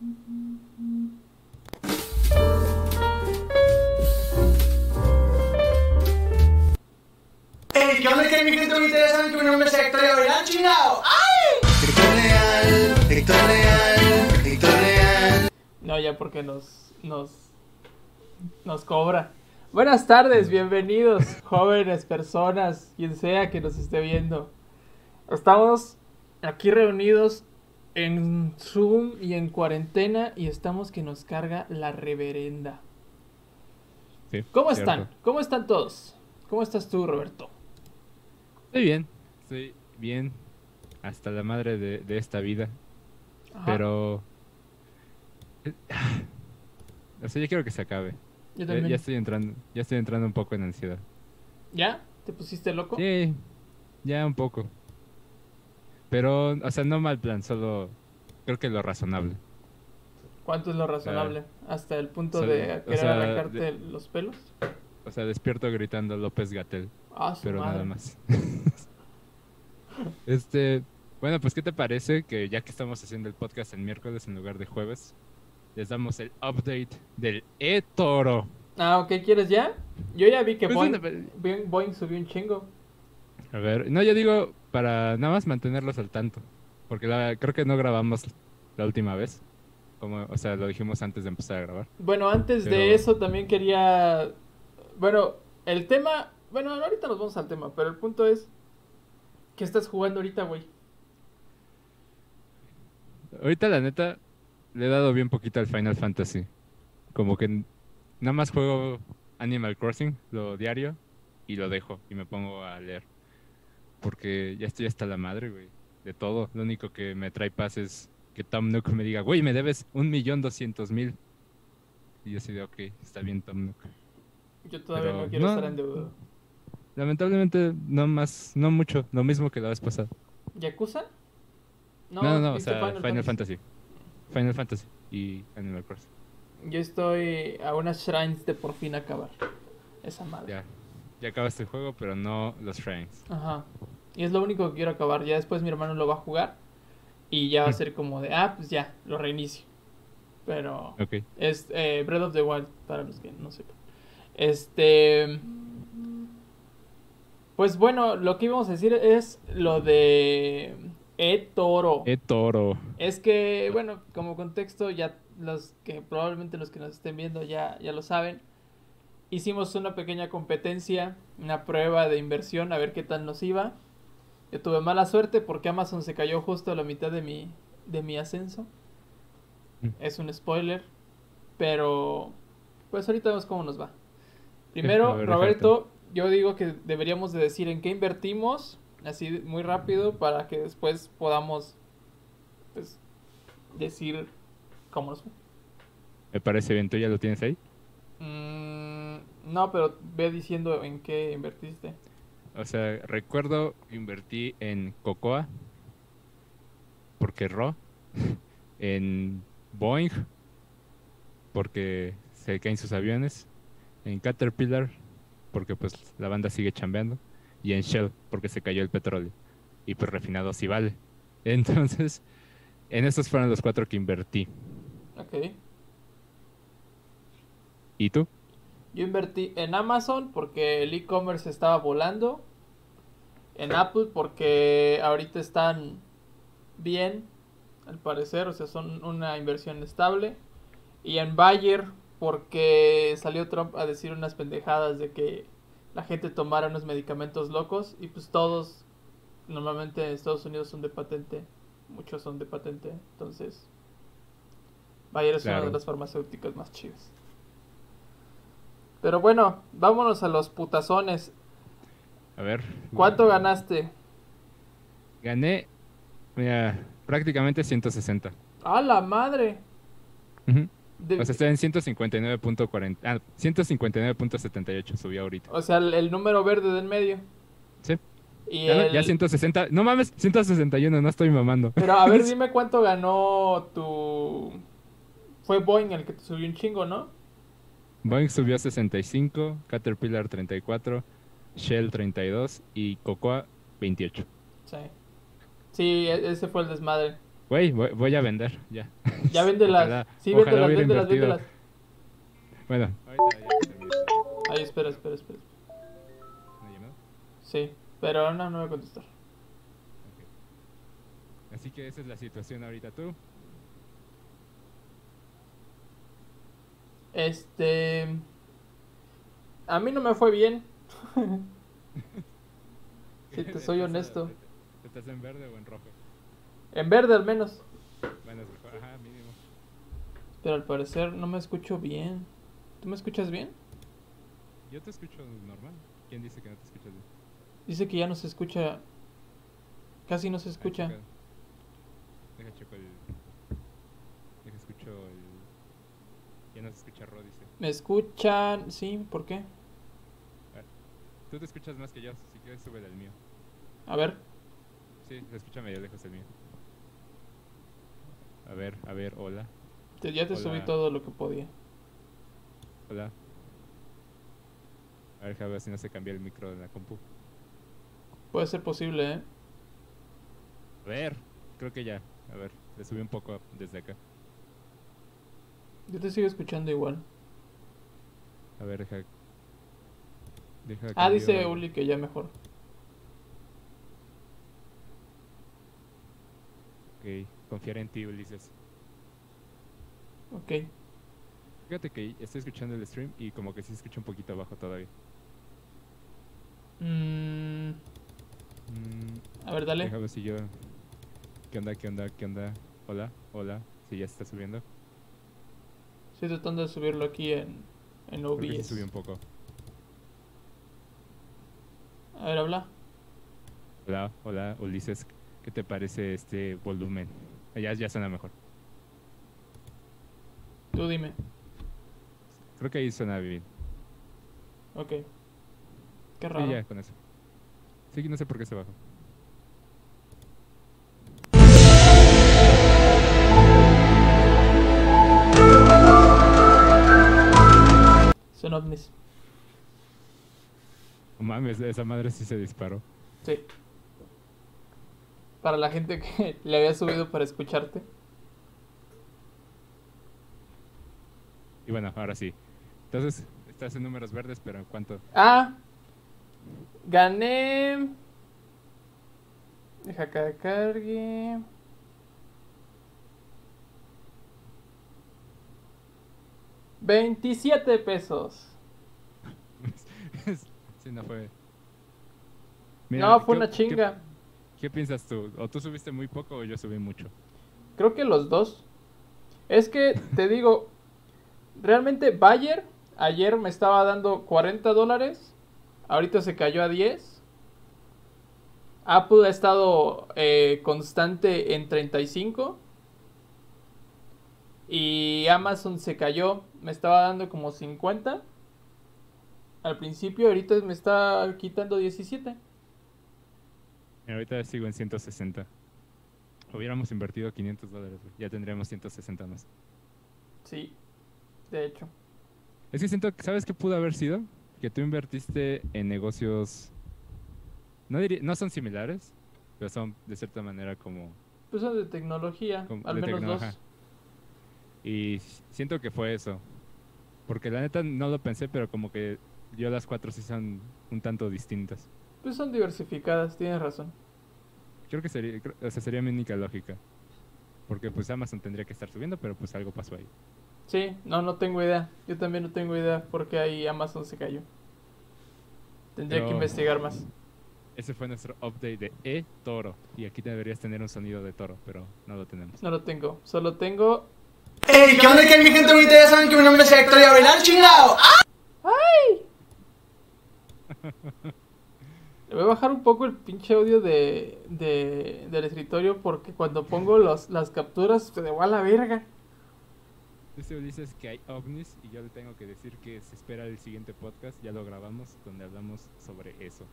Hey, ¿qué onda que mi gente? Ustedes saben que mi nombre es Héctor y Abraham chingado. ¡Ay! Héctor Leal, Héctor Leal, Héctor Leal. No, ya porque nos, nos, nos cobra. Buenas tardes, bienvenidos, jóvenes, personas, quien sea que nos esté viendo. Estamos aquí reunidos en Zoom y en cuarentena y estamos que nos carga la reverenda. Sí, ¿Cómo cierto. están? ¿Cómo están todos? ¿Cómo estás tú, Roberto? Estoy bien, estoy bien hasta la madre de, de esta vida, Ajá, pero... O sea, yo quiero que se acabe. Yo Ya, también. ya estoy entrando, ya estoy entrando un poco en ansiedad. ¿Ya? ¿Te pusiste loco? Sí, ya un poco. Pero, o sea, no mal plan, solo creo que lo razonable. ¿Cuánto es lo razonable? ¿Hasta el punto o de o querer sea, arrancarte de- los pelos? O sea, despierto gritando López Gatel, Ah, su pero madre. nada más. este, bueno, pues ¿qué te parece que ya que estamos haciendo el podcast el miércoles en lugar de jueves, les damos el update del e-toro? Ah, ok, ¿quieres ya? Yo ya vi que Pues, Boeing- Boeing subió un chingo. A ver, no, yo digo para nada más mantenerlos al tanto, porque la- creo que no grabamos la última vez, como, o sea, lo dijimos antes de empezar a grabar. Bueno, antes de eso también quería... Bueno, el tema... Bueno, ahorita nos vamos al tema, pero el punto es... ¿Qué estás jugando ahorita, güey? Ahorita la neta le he dado bien poquito al Final Fantasy, como que nada más juego Animal Crossing, lo diario, y lo dejo y me pongo a leer, porque ya estoy hasta la madre, güey, de todo. Lo único que me trae paz es que Tom Nook me diga, güey, me debes un millón doscientos mil. Y yo así de, ok, está bien Tom Nook. Yo todavía Pero no quiero no. estar endeudado. Lamentablemente, no más, no mucho, lo mismo que la vez pasada. ¿Yakuza? No, no, no, o ¿viste sea, Final, Fantasy. Final Fantasy y Animal Crossing. Yo estoy a unas shrines de por fin acabar. Esa madre. Ya, ya acabaste el juego, pero no los shrines. Ajá. Y es lo único que quiero acabar. Ya después mi hermano lo va a jugar. Y ya va a ser como de, ah, pues ya, lo reinicio. Pero Ok. es eh, Breath of the Wild, para los que no sepan. Este. Pues bueno, lo que íbamos a decir es lo de E-Toro. E Toro. Es que, bueno, como contexto, ya los que probablemente los que nos estén viendo ya, ya lo saben. Hicimos una pequeña competencia, una prueba de inversión, a ver qué tal nos iba. Yo tuve mala suerte porque Amazon se cayó justo a la mitad de mi, de mi ascenso. Mm. Es un spoiler, pero pues ahorita vemos cómo nos va. Primero, ver, Roberto, yo digo que deberíamos de decir en qué invertimos, así muy rápido, para que después podamos pues, decir cómo nos fue. Me parece bien, ¿tú ya lo tienes ahí? Mm, no, pero ve diciendo en qué invertiste. O sea, recuerdo invertí en Cocoa, porque Ro, en Boeing, porque se caen sus aviones, en Caterpillar, porque pues la banda sigue chambeando, y en Shell, porque se cayó el petróleo, y pues refinado sí vale. Entonces, en esos fueron los cuatro que invertí. Ok. ¿Y tú? Yo invertí en Amazon porque el e-commerce estaba volando. En Apple porque ahorita están bien, al parecer, o sea, son una inversión estable. Y en Bayer porque salió Trump a decir unas pendejadas de que la gente tomara unos medicamentos locos y pues todos normalmente en Estados Unidos son de patente, muchos son de patente, entonces Bayer es una de las farmacéuticas más chidas. Pero bueno, vámonos a los putazones. A ver. ¿Cuánto ganaste? Gané, mira, prácticamente 160. ¡A la madre! De- O sea, estoy en 159.40. Ah, 159.78 subí ahorita. o sea, el, el número verde del medio. Sí. Y Ya, no- el- ya 160. No mames, 161, no estoy mamando. Pero a ver, dime cuánto ganó tu... Fue Boeing el que te subió un chingo, ¿no? Boeing subió 65, Caterpillar 34, Shell 32 y Cocoa 28. Sí. Sí, e- ese fue el desmadre. Güey, voy, voy a vender, ya. Ya véndelas. Ojalá- sí, ojalá véndelas, véndelas, véndelas. Bueno. Ay, espera, espera, espera. ¿Una llamada? Sí, pero no, no voy a contestar. Ok. Así que esa es la situación ahorita tú. Este. A mí no me fue bien. Si te soy ¿Estás, honesto. ¿Estás en verde o en rojo? En verde al menos. Bueno, es mejor. Ajá, mínimo. Pero al parecer no me escucho bien. ¿Tú me escuchas bien? Yo te escucho normal. ¿Quién dice que no te escuchas bien? Dice que ya no se escucha. Casi no se escucha. Deja checo el. Deja escucho el. Ya no se escucha Ro, dice. ¿Me escuchan? Sí, ¿por qué? Tú te escuchas más que yo, si quieres sube el mío. A ver. Sí, se escucha medio lejos el mío. A ver, a ver, hola, te- ya te subí todo lo que podía. hola. A ver, a ver si no se cambia el micro de la compu. Puede ser posible, ¿eh? A ver, creo que ya. A ver, le subí un poco desde acá. Yo te sigo escuchando igual. A ver, deja. Deja Ah, dice Uli que ya mejor. Ok, confiar en ti, Ulises. Ok. Fíjate que estoy escuchando el stream y como que sí escucho un poquito abajo todavía. Mm, Mm, a ver, dale. Déjame si yo. ¿Qué onda? ¿Qué onda? ¿Qué onda? Hola, hola. Si ya se está subiendo. Estoy tratando de subirlo aquí en, en Creo que sí OBS. subí un poco. A ver, habla. Hola, hola, Ulises. ¿Qué te parece este volumen? Ya, ya suena mejor. Tú dime. Creo que ahí suena bien. Ok. Qué Sí, raro. ya, con eso. Sí, no sé por qué se bajó. Son ovnis. No mames, esa madre sí se disparó. Sí. Para la gente que le había subido para escucharte. Y bueno, ahora sí. Entonces, estás en números verdes, pero ¿en cuánto? Ah. Gané. Deja que cargue. Veintisiete pesos. sí, no fue. no, fue ¿qué- una qué- chinga. ¿Qué, piensas tú? ¿O tú subiste muy poco o yo subí mucho? Creo que los dos. Es que te digo, realmente Bayer ayer me estaba dando 40 dólares. Ahorita se cayó a 10. Apple ha estado eh, constante en 35. Y Amazon se cayó. Me estaba dando como 50. Al principio, ahorita me está quitando 17. Mira, ahorita sigo en 160. Hubiéramos invertido 500 dólares. Ya tendríamos 160 más. Sí, de hecho. Es que siento que, ¿sabes qué pudo haber sido? Que tú invertiste en negocios. No, diría- no son similares, pero son de cierta manera como. Pues son de tecnología, Como al de menos dos. Y siento que fue eso. Porque la neta no lo pensé, pero como que yo las cuatro sí son un tanto distintas. Pues son diversificadas, tienes razón. Creo que sería, o sea, sería mi única lógica. Porque pues Amazon tendría que estar subiendo, pero pues algo pasó ahí. Sí, no, no tengo idea. Yo también no tengo idea por qué ahí Amazon se cayó. Tendría que Pero- investigar más. Ese fue nuestro update de E-Toro. Y aquí deberías tener un sonido de toro, pero no lo tenemos. No lo tengo. Solo tengo. ¡Ey! ¿Qué onda, que mi gente bonita? Ya saben que mi nombre es Héctor y a bailar chingado. ¡Ah! Le voy a bajar un poco el pinche audio de, de, del escritorio porque cuando pongo los, las capturas se me va a la verga. Dice Ulises que hay ovnis y yo le tengo que decir que se espera el siguiente podcast, ya lo grabamos, donde hablamos sobre eso.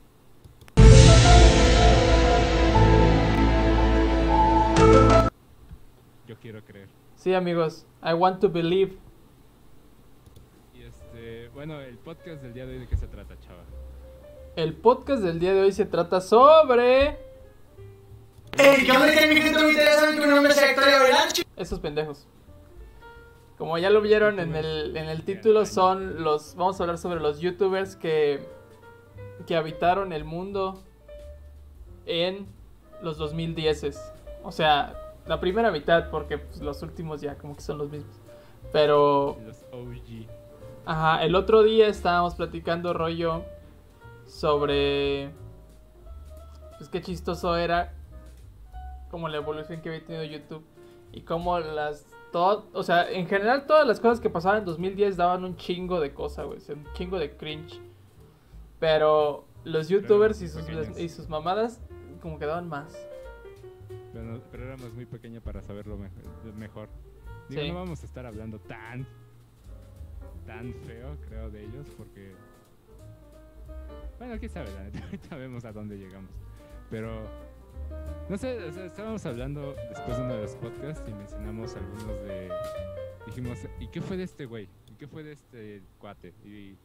Yo quiero creer. Sí, amigos. I want to believe. Y este, bueno, el podcast del día de hoy, ¿de qué se trata, chava? El podcast del día de hoy se trata sobre. Ey, ¿qué onda que mi gente? Ya saben que mi nombre es Héctor Gavilán, Esos pendejos. Como ya lo vieron en el, en el título, son los. Vamos a hablar sobre los youtubers que. que habitaron el mundo en los 2010. O sea, la primera mitad, porque pues, los últimos ya como que son los mismos. Pero. Los OG. Ajá, el otro día estábamos platicando rollo sobre. Pues qué chistoso era. Como la evolución que había tenido YouTube. Y cómo las. Todo, o sea, en general todas las cosas que pasaban en 2010 daban un chingo de cosas, güey. Un chingo de cringe. Pero los youtubers y sus, y sus mamadas como que daban más. Pero, pero éramos muy pequeños para saberlo me- mejor. Digo, Sí. no vamos a estar hablando tan, tan feo, creo, de ellos, porque... Bueno, quién sabe, la neta, ahorita vemos a dónde llegamos. Pero, no sé, o sea, estábamos hablando después de uno de los podcasts y mencionamos algunos de... Dijimos, ¿y qué fue de este güey? ¿Y qué fue de este cuate? ¿Y,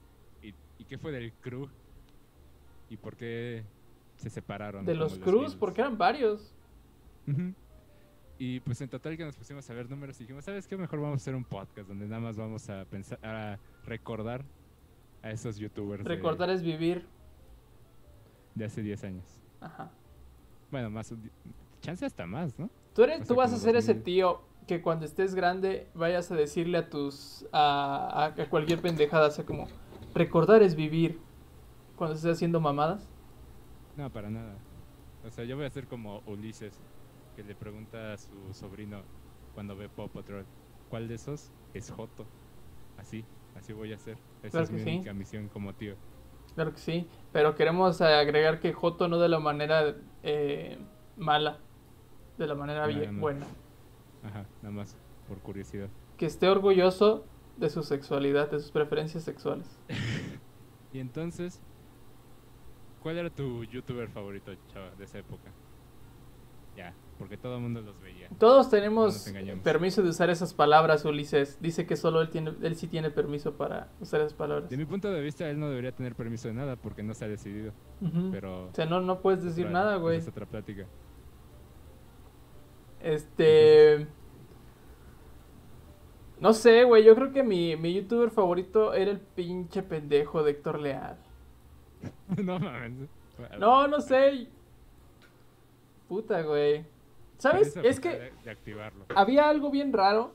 y, y qué fue del crew? ¿Y por qué se separaron? De los Cruz, Beatles? porque eran varios. Y pues en total que nos pusimos a ver números y dijimos, ¿sabes qué? Mejor vamos a hacer un podcast donde nada más vamos a pensar, a recordar a esos youtubers de- Recordar es vivir. de, hace 10 años. Ajá. Bueno, más, chance hasta más, ¿no? Tú, eres, O tú vas a ser ese 2000. tío que cuando estés grande vayas a decirle a tus. a, a- a cualquier pendejada, o sea, como. Recordar es vivir. Cuando estés haciendo mamadas. No, para nada. O sea, yo voy a ser como Ulises, que le pregunta a su sobrino cuando ve Paw Patrol, ¿cuál de esos es Joto? Así, así voy a ser. Esa Claro es mi sí. única misión como tío. Claro que sí. Pero queremos agregar que Joto no de la manera eh, mala. De la manera No, bien, no. buena. Ajá, nada más por curiosidad. Que esté orgulloso de su sexualidad, de sus preferencias sexuales. Y entonces, ¿cuál era tu youtuber favorito, chava, de esa época? Ya, porque todo el mundo los veía. Todos tenemos permiso de usar esas palabras, Ulises. Dice que solo él tiene, él sí tiene permiso para usar esas palabras. De mi punto de vista, él no debería tener permiso de nada porque no se ha decidido. Pero. O sea, no, no puedes decir nada, güey. Es otra plática. Este. No sé, güey. Yo creo que mi, mi youtuber favorito era el pinche pendejo de Héctor Leal. no mames. No, no sé. Puta, güey. ¿Sabes? Es que De, de activarlo. había algo bien raro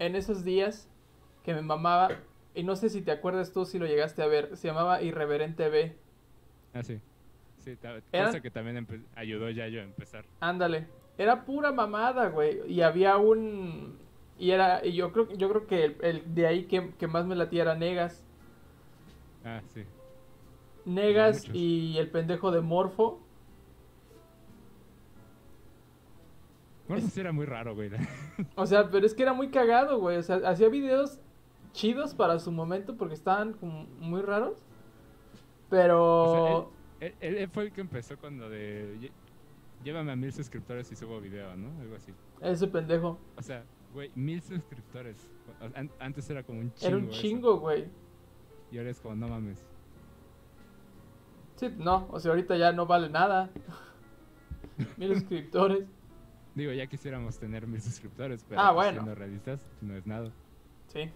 en esos días que me mamaba. Y no sé si te acuerdas tú si lo llegaste a ver. Se llamaba Irreverente B. Ah, sí. Sí, cosa que también ayudó ya yo a empezar. Ándale. Era pura mamada, güey. Y había un. Y era. Y yo creo, yo creo que el, el de ahí que, que más me latía era Negas. Ah, sí. Negas y el pendejo de Morfo. Sí era muy raro, güey. O sea, pero es que era muy cagado, güey. O sea, hacía videos chidos para su momento porque estaban como muy raros. Pero. O Él, él- él fue el que empezó con lo de. "Lle- Llévame a mil suscriptores y subo video, ¿no? Algo así. ese pendejo. O sea, güey, mil suscriptores. Antes era como un chingo. Era un eso. chingo, güey. Y ahora es como, no mames. Sí, no. O sea, ahorita ya no vale nada. Mil suscriptores. Digo, ya quisiéramos tener mil suscriptores, pero Ah, pues, bueno. siendo realistas, no es nada. Sí,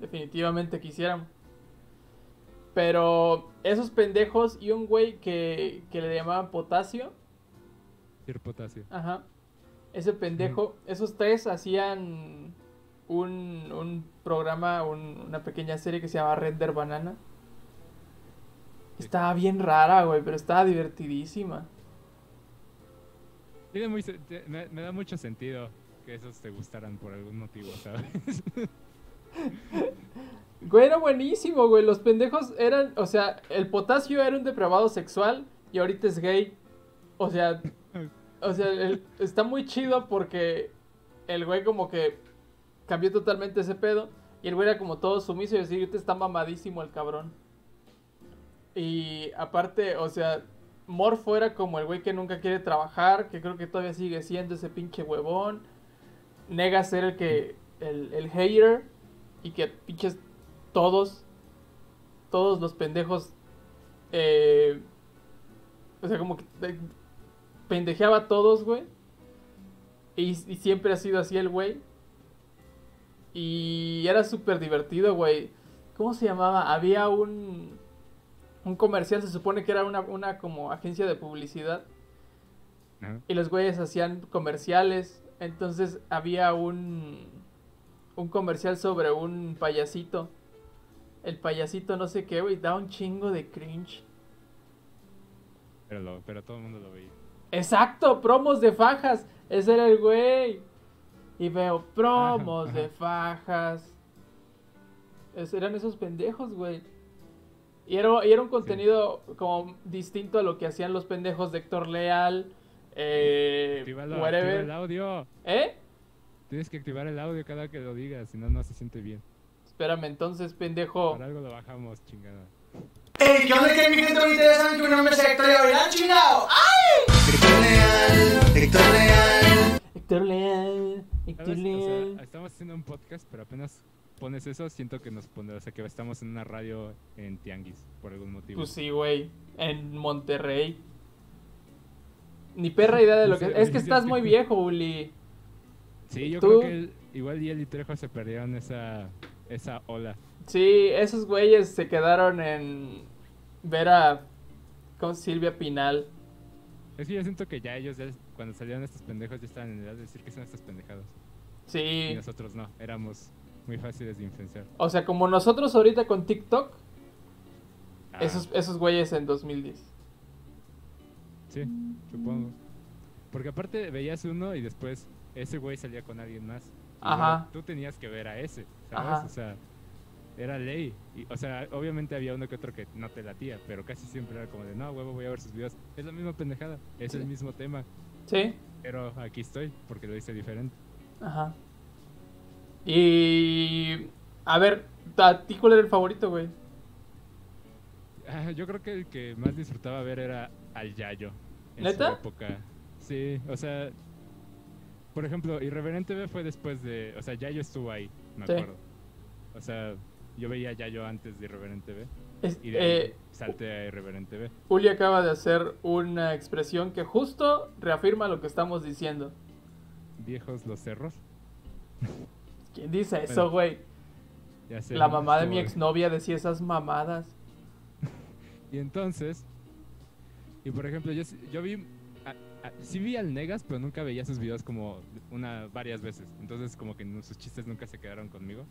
definitivamente quisiéramos. Pero esos pendejos y un güey que, que le llamaban Potasio, Sir Potasio. ajá, ese pendejo, esos tres hacían un, un programa, un- una pequeña serie que se llama Render Banana. Sí. Estaba bien rara, güey, pero estaba divertidísima. Tiene muy me, da mucho sentido que esos te gustaran por algún motivo, ¿sabes? Güey, era buenísimo, güey. Los pendejos eran, o sea, el potasio era un depravado sexual y ahorita es gay. O sea, o sea, está muy chido porque el güey como que cambió totalmente ese pedo y el güey era como todo sumiso y decir, ahorita está mamadísimo el cabrón. Y aparte, o sea, Morfo era como el güey que nunca quiere trabajar, que creo que todavía sigue siendo ese pinche huevón. Negas era el que, el, el hater y que pinches todos, todos los pendejos, eh, o sea, como que eh, pendejeaba a todos, güey. Y, y siempre ha sido así el güey. Y era súper divertido, güey. ¿Cómo se llamaba? Había un, un comercial, se supone que era una, una como agencia de publicidad. Y los güeyes hacían comerciales. Entonces había un, un comercial sobre un payasito. El payasito no sé qué, güey, da un chingo de cringe. Pero, lo- pero todo el mundo lo veía. Exacto, promos de fajas. Ese era el güey. Y veo promos de fajas. Es- eran esos pendejos, güey. Y era, y era un contenido como distinto a lo que hacían los pendejos de Héctor Leal. Eh, whatever. el audio. ¿Eh? Tienes que activar el audio cada que lo digas, si no, no se siente bien. Espérame, entonces, pendejo. Por algo lo bajamos, chingada. ¡Ey! ¿Qué onda que mi gente bonita? Ya saben que mi nombre es Héctor ahora chingado. Héctor Leal, Héctor Leal. Héctor Leal, Héctor Leal. sea, estamos haciendo un podcast, pero apenas pones eso, siento que nos pone, o sea, que estamos en una radio en Tianguis, por algún motivo. Pues sí, güey. En Monterrey. Ni perra idea de lo que. Sí, Es que estás muy viejo, Uli. Sí, yo ¿Tú? creo que igual y él y Trejo se perdieron esa, esa ola. Sí, esos güeyes se quedaron en ver a con Silvia Pinal. Es que yo siento que ya ellos, ya, cuando salieron estos pendejos, ya estaban en edad de decir que son estas pendejadas. Y Sí. nosotros no, éramos muy fáciles de influenciar. O sea, como nosotros ahorita con TikTok, Ah, esos, esos güeyes en 2010. Sí, supongo. Porque aparte veías uno y después ese güey salía con alguien más. Ajá. Tú tenías que ver a ese, ¿sabes? Ajá. O sea, era ley. Y, o sea, obviamente había uno que otro que no te latía, pero casi siempre era como de, no, huevo, voy a ver sus videos. Es la misma pendejada, es Sí. el mismo tema. Sí. Pero aquí estoy, porque lo hice diferente. Ajá. Y. A ver, ¿a ti cuál era el favorito, güey? Ah, yo creo que el que más disfrutaba ver era al Yayo. En ¿Neta? su época. Sí, o sea. Por ejemplo, Irreverente B fue después de. O sea, Yayo estuvo ahí, me Sí. acuerdo. O sea, yo veía a Yayo antes de Irreverente B. Es- Y de ahí eh, salté a Irreverente B. Uli acaba de hacer una expresión que justo reafirma lo que estamos diciendo. Viejos los cerros. ¿Quién dice eso, güey? La mamá de mi exnovia decía esas mamadas. Y entonces. Y por ejemplo, yo, yo vi. a- a- sí vi al Negas, pero nunca veía sus videos como una varias veces. Entonces, como que sus chistes nunca se quedaron conmigo.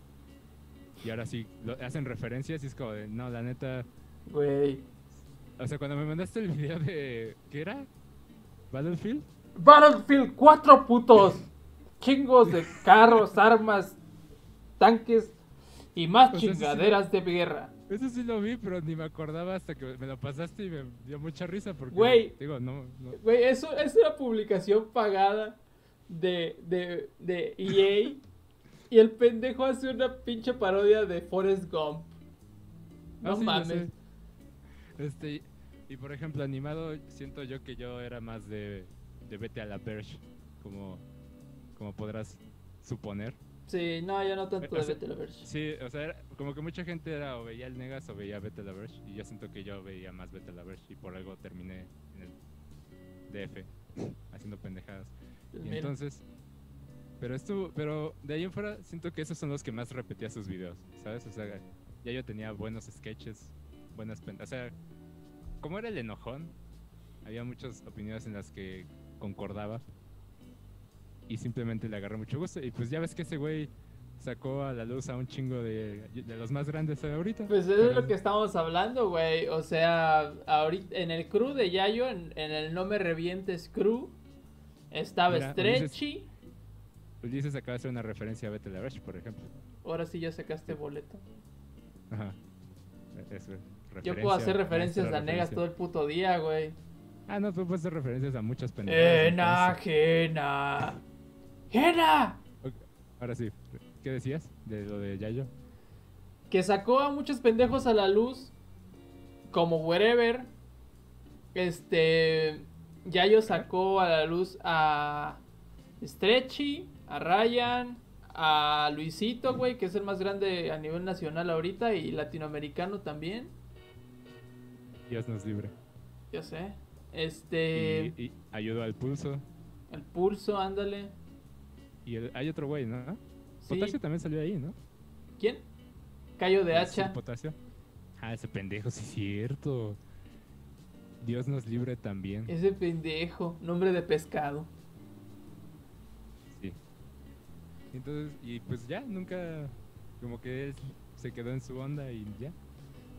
Y ahora sí, lo, hacen referencias y es como de, no, la neta. Güey. O sea, cuando me mandaste el video de. ¿Qué era? ¿Battlefield? Battlefield 4 putos. Chingos de carros, armas, tanques y más sí, chingaderas de guerra. Eso sí lo vi, pero ni me acordaba hasta que me lo pasaste y me dio mucha risa porque. Güey. Digo, no. no Güey, eso es una publicación pagada de, de, de EA. Y el pendejo hace una pinche parodia de Forrest Gump. No Ah, sí, yo mames. Este, y por ejemplo, animado, siento yo que yo era más de, de vete a la Verge, como, como podrás suponer. Sí, no, yo no tanto O de sea, Vete a la Verge. Sí, o sea, era- como que mucha gente era o veía el Negas o veía Vete a la Verge, y yo siento que yo veía más Vete a la Verge, y por algo terminé en el DF, haciendo pendejadas. Pues Y mira. entonces, pero esto, pero de ahí en fuera siento que esos son los que más repetía sus videos, ¿sabes? O sea, ya yo tenía buenos sketches, buenas o sea, como era el enojón, había muchas opiniones en las que concordaba y simplemente le agarré mucho gusto y pues ya ves que ese güey sacó a la luz a un chingo de, de los más grandes ahorita. Pues eso es lo que estamos hablando, güey. O sea, ahorita en el crew de Yayo, en, en el No Me Revientes crew, estaba Mira, Stretchy. Ulises acaba de hacer una referencia a Verge, por ejemplo. Ahora sí ya sacaste boleto. Ajá. Eso, Yo puedo hacer referencia, referencias a negas referencia. todo el puto día, güey. Ah, no, tú puedes hacer referencias a muchas pendejadas. Enajena. ¡Jena! Ahora sí, ¿qué decías de lo de Yayo? Que sacó a muchos pendejos a la luz. Como Wherever. Este. Yayo sacó a la luz a Stretchy, a Ryan, a Luisito, güey, que es el más grande a nivel nacional ahorita y latinoamericano también. Dios nos libre. Yo sé. Este. Y, y ayudó al pulso. El pulso, ándale. Y el- hay otro güey, ¿no? Sí. Potasio también salió ahí, ¿no? ¿Quién? Cayo de Sí, hacha. Potasio. Ah, ese pendejo, sí es cierto. Dios nos libre también. Ese pendejo, nombre de pescado. Sí. Entonces, y pues ya, nunca. Como que él se quedó en su onda y ya.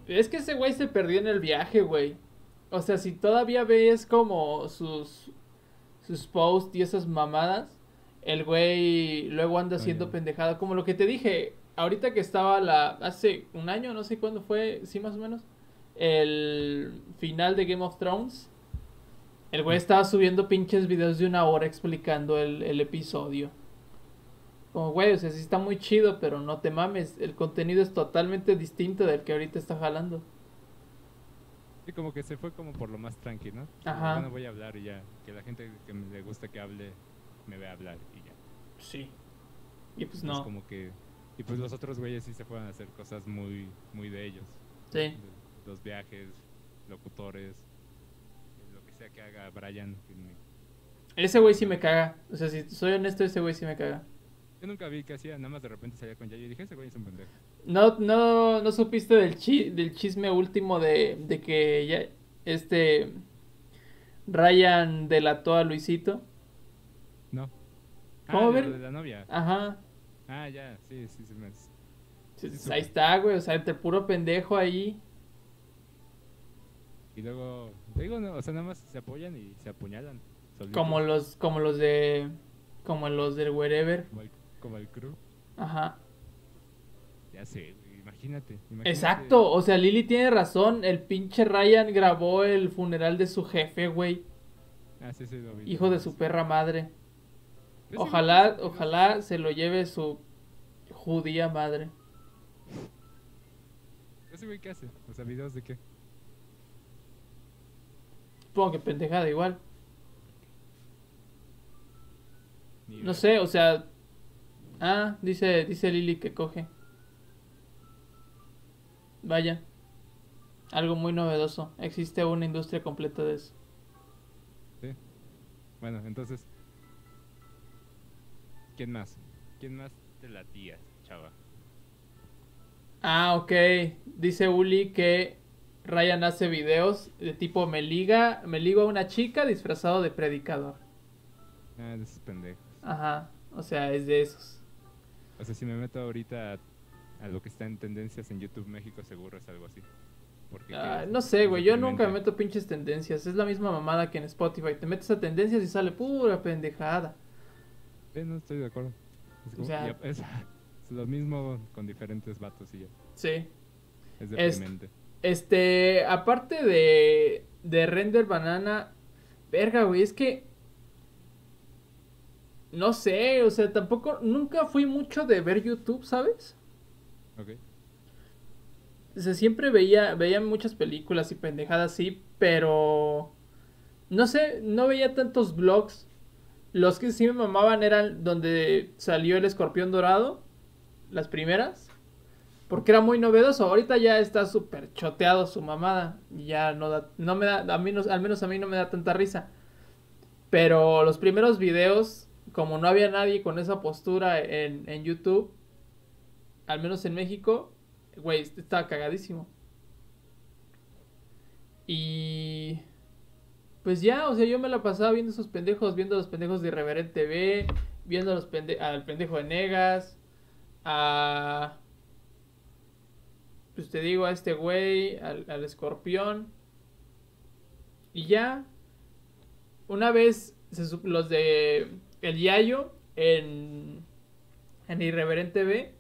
Es que ese güey se perdió en el viaje, güey. O sea, si todavía ves como sus sus posts y esas mamadas, el güey luego anda haciendo pendejada. Como lo que te dije, ahorita que estaba la. Hace un año, no sé cuándo fue, sí, más o menos. El final de Game of Thrones. El güey estaba subiendo pinches videos de una hora explicando el, el episodio. Como, güey, o sea, sí está muy chido, pero no te mames. El contenido es totalmente distinto del que ahorita está jalando. Y como que se fue como por lo más tranquilo, ¿no? Ajá. Bueno, voy a hablar y ya. Que la gente que me- le gusta que hable, me vea hablar y ya. Sí. Y pues Entonces, no. como que. Y pues los otros güeyes sí se fueron a hacer cosas muy, muy de ellos. Sí. De- Los viajes, locutores, lo que sea que haga Brian. que me- Ese güey sí me caga. O sea, si soy honesto, ese güey sí me caga. Yo nunca vi que hacía, nada más de repente salía con Yayo y dije, ese güey es un pendejo. No, no, no supiste del, chi del chisme último de, de que ya este Ryan delató a Luisito. ¿Cómo ah, de ver? lo de la novia. Ajá. Ah, ya, sí, sí, sí. Me... Sí, Sí, ahí está, güey. O sea, entre puro pendejo ahí. Y luego, te digo, no, o sea, nada más se apoyan y se apuñalan. solitos, Como los, como los de. Como los del wherever. Como el, como el crew. Ajá. Ya sé, imagínate, imagínate. Exacto. O sea, Lily tiene razón. El pinche Ryan grabó el funeral de su jefe, güey. Ah, sí, sí, lo vi, Hijo de su perra madre. Ojalá, ojalá se lo lleve su judía madre. ¿Ese güey qué hace? O sea, videos de qué? Supongo que pendejada igual. No sé, o sea. Ah, dice, dice Lily que coge. Vaya. Algo muy novedoso. Existe una industria completa de eso. Sí. Bueno, entonces. ¿Quién más? ¿Quién más te latías, chava? Ah, ok. Dice Uli que Ryan hace videos de tipo me liga, me ligo a una chica disfrazado de predicador. Ah, de esos pendejos. Ajá. O sea, es de esos. O sea, si me meto ahorita a, a lo que está en tendencias en YouTube México, seguro es algo así. Porque Ah, no sé, güey. Yo nunca me meto pinches tendencias. Es la misma mamada que en Spotify. Te metes a tendencias y sale pura pendejada. Eh, no estoy de acuerdo. Es, como- sea- es, es lo mismo con diferentes vatos y ya. Sí. Es deprimente. Este, aparte de, de Render Banana, verga, güey, es que no sé, o sea, tampoco, nunca fui mucho de ver YouTube, ¿sabes? Ok. O sea, siempre veía, veía muchas películas y pendejadas así, pero no sé, no veía tantos vlogs. Los que sí me mamaban eran donde salió el escorpión dorado, las primeras, porque era muy novedoso. Ahorita ya está súper choteado su mamada ya no da, no me da, a mí no- al menos a mí no me da tanta risa. Pero los primeros videos, como no había nadie con esa postura en, en YouTube, al menos en México, güey, estaba cagadísimo. Y pues ya, o sea, yo me la pasaba viendo esos pendejos, viendo los pendejos de Irreverente TV, viendo los al pendejo de Negas, a pues te digo a este güey, al, al escorpión. Y ya, una vez se los de El Yayo en, en Irreverente TV,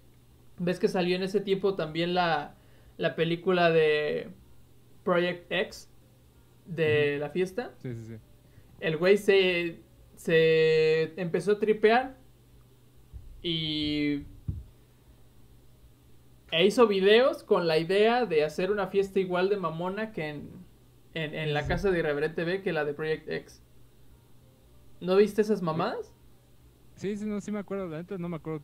ves que salió en ese tiempo también la, la película de Project X de la fiesta. Sí, sí, sí. El güey se, se empezó a tripear y e hizo videos con la idea de hacer una fiesta igual de mamona que en, en, en la Sí. casa de Irreverente B que la de Project X. ¿No viste esas mamadas? Sí, sí, no, sí me acuerdo. La neta no me acuerdo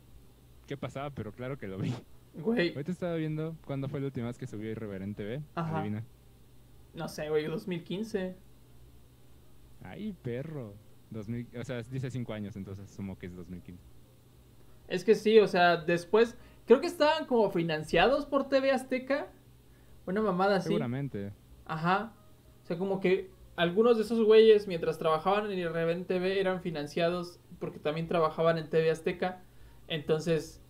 qué pasaba, pero claro que lo vi. Güey, Ahorita estaba viendo cuándo fue la última vez que subió Irreverente B. Ajá. Adivina. No sé, güey, 2015. Ay, perro. 2000, o sea, dice 5 años, entonces asumo que es 2015. Es que sí, o sea, después. Creo que estaban como financiados por TV Azteca. Una mamada así. Seguramente. Ajá. O sea, como que algunos de esos güeyes, mientras trabajaban en Irreven TV, eran financiados porque también trabajaban en TV Azteca. Entonces,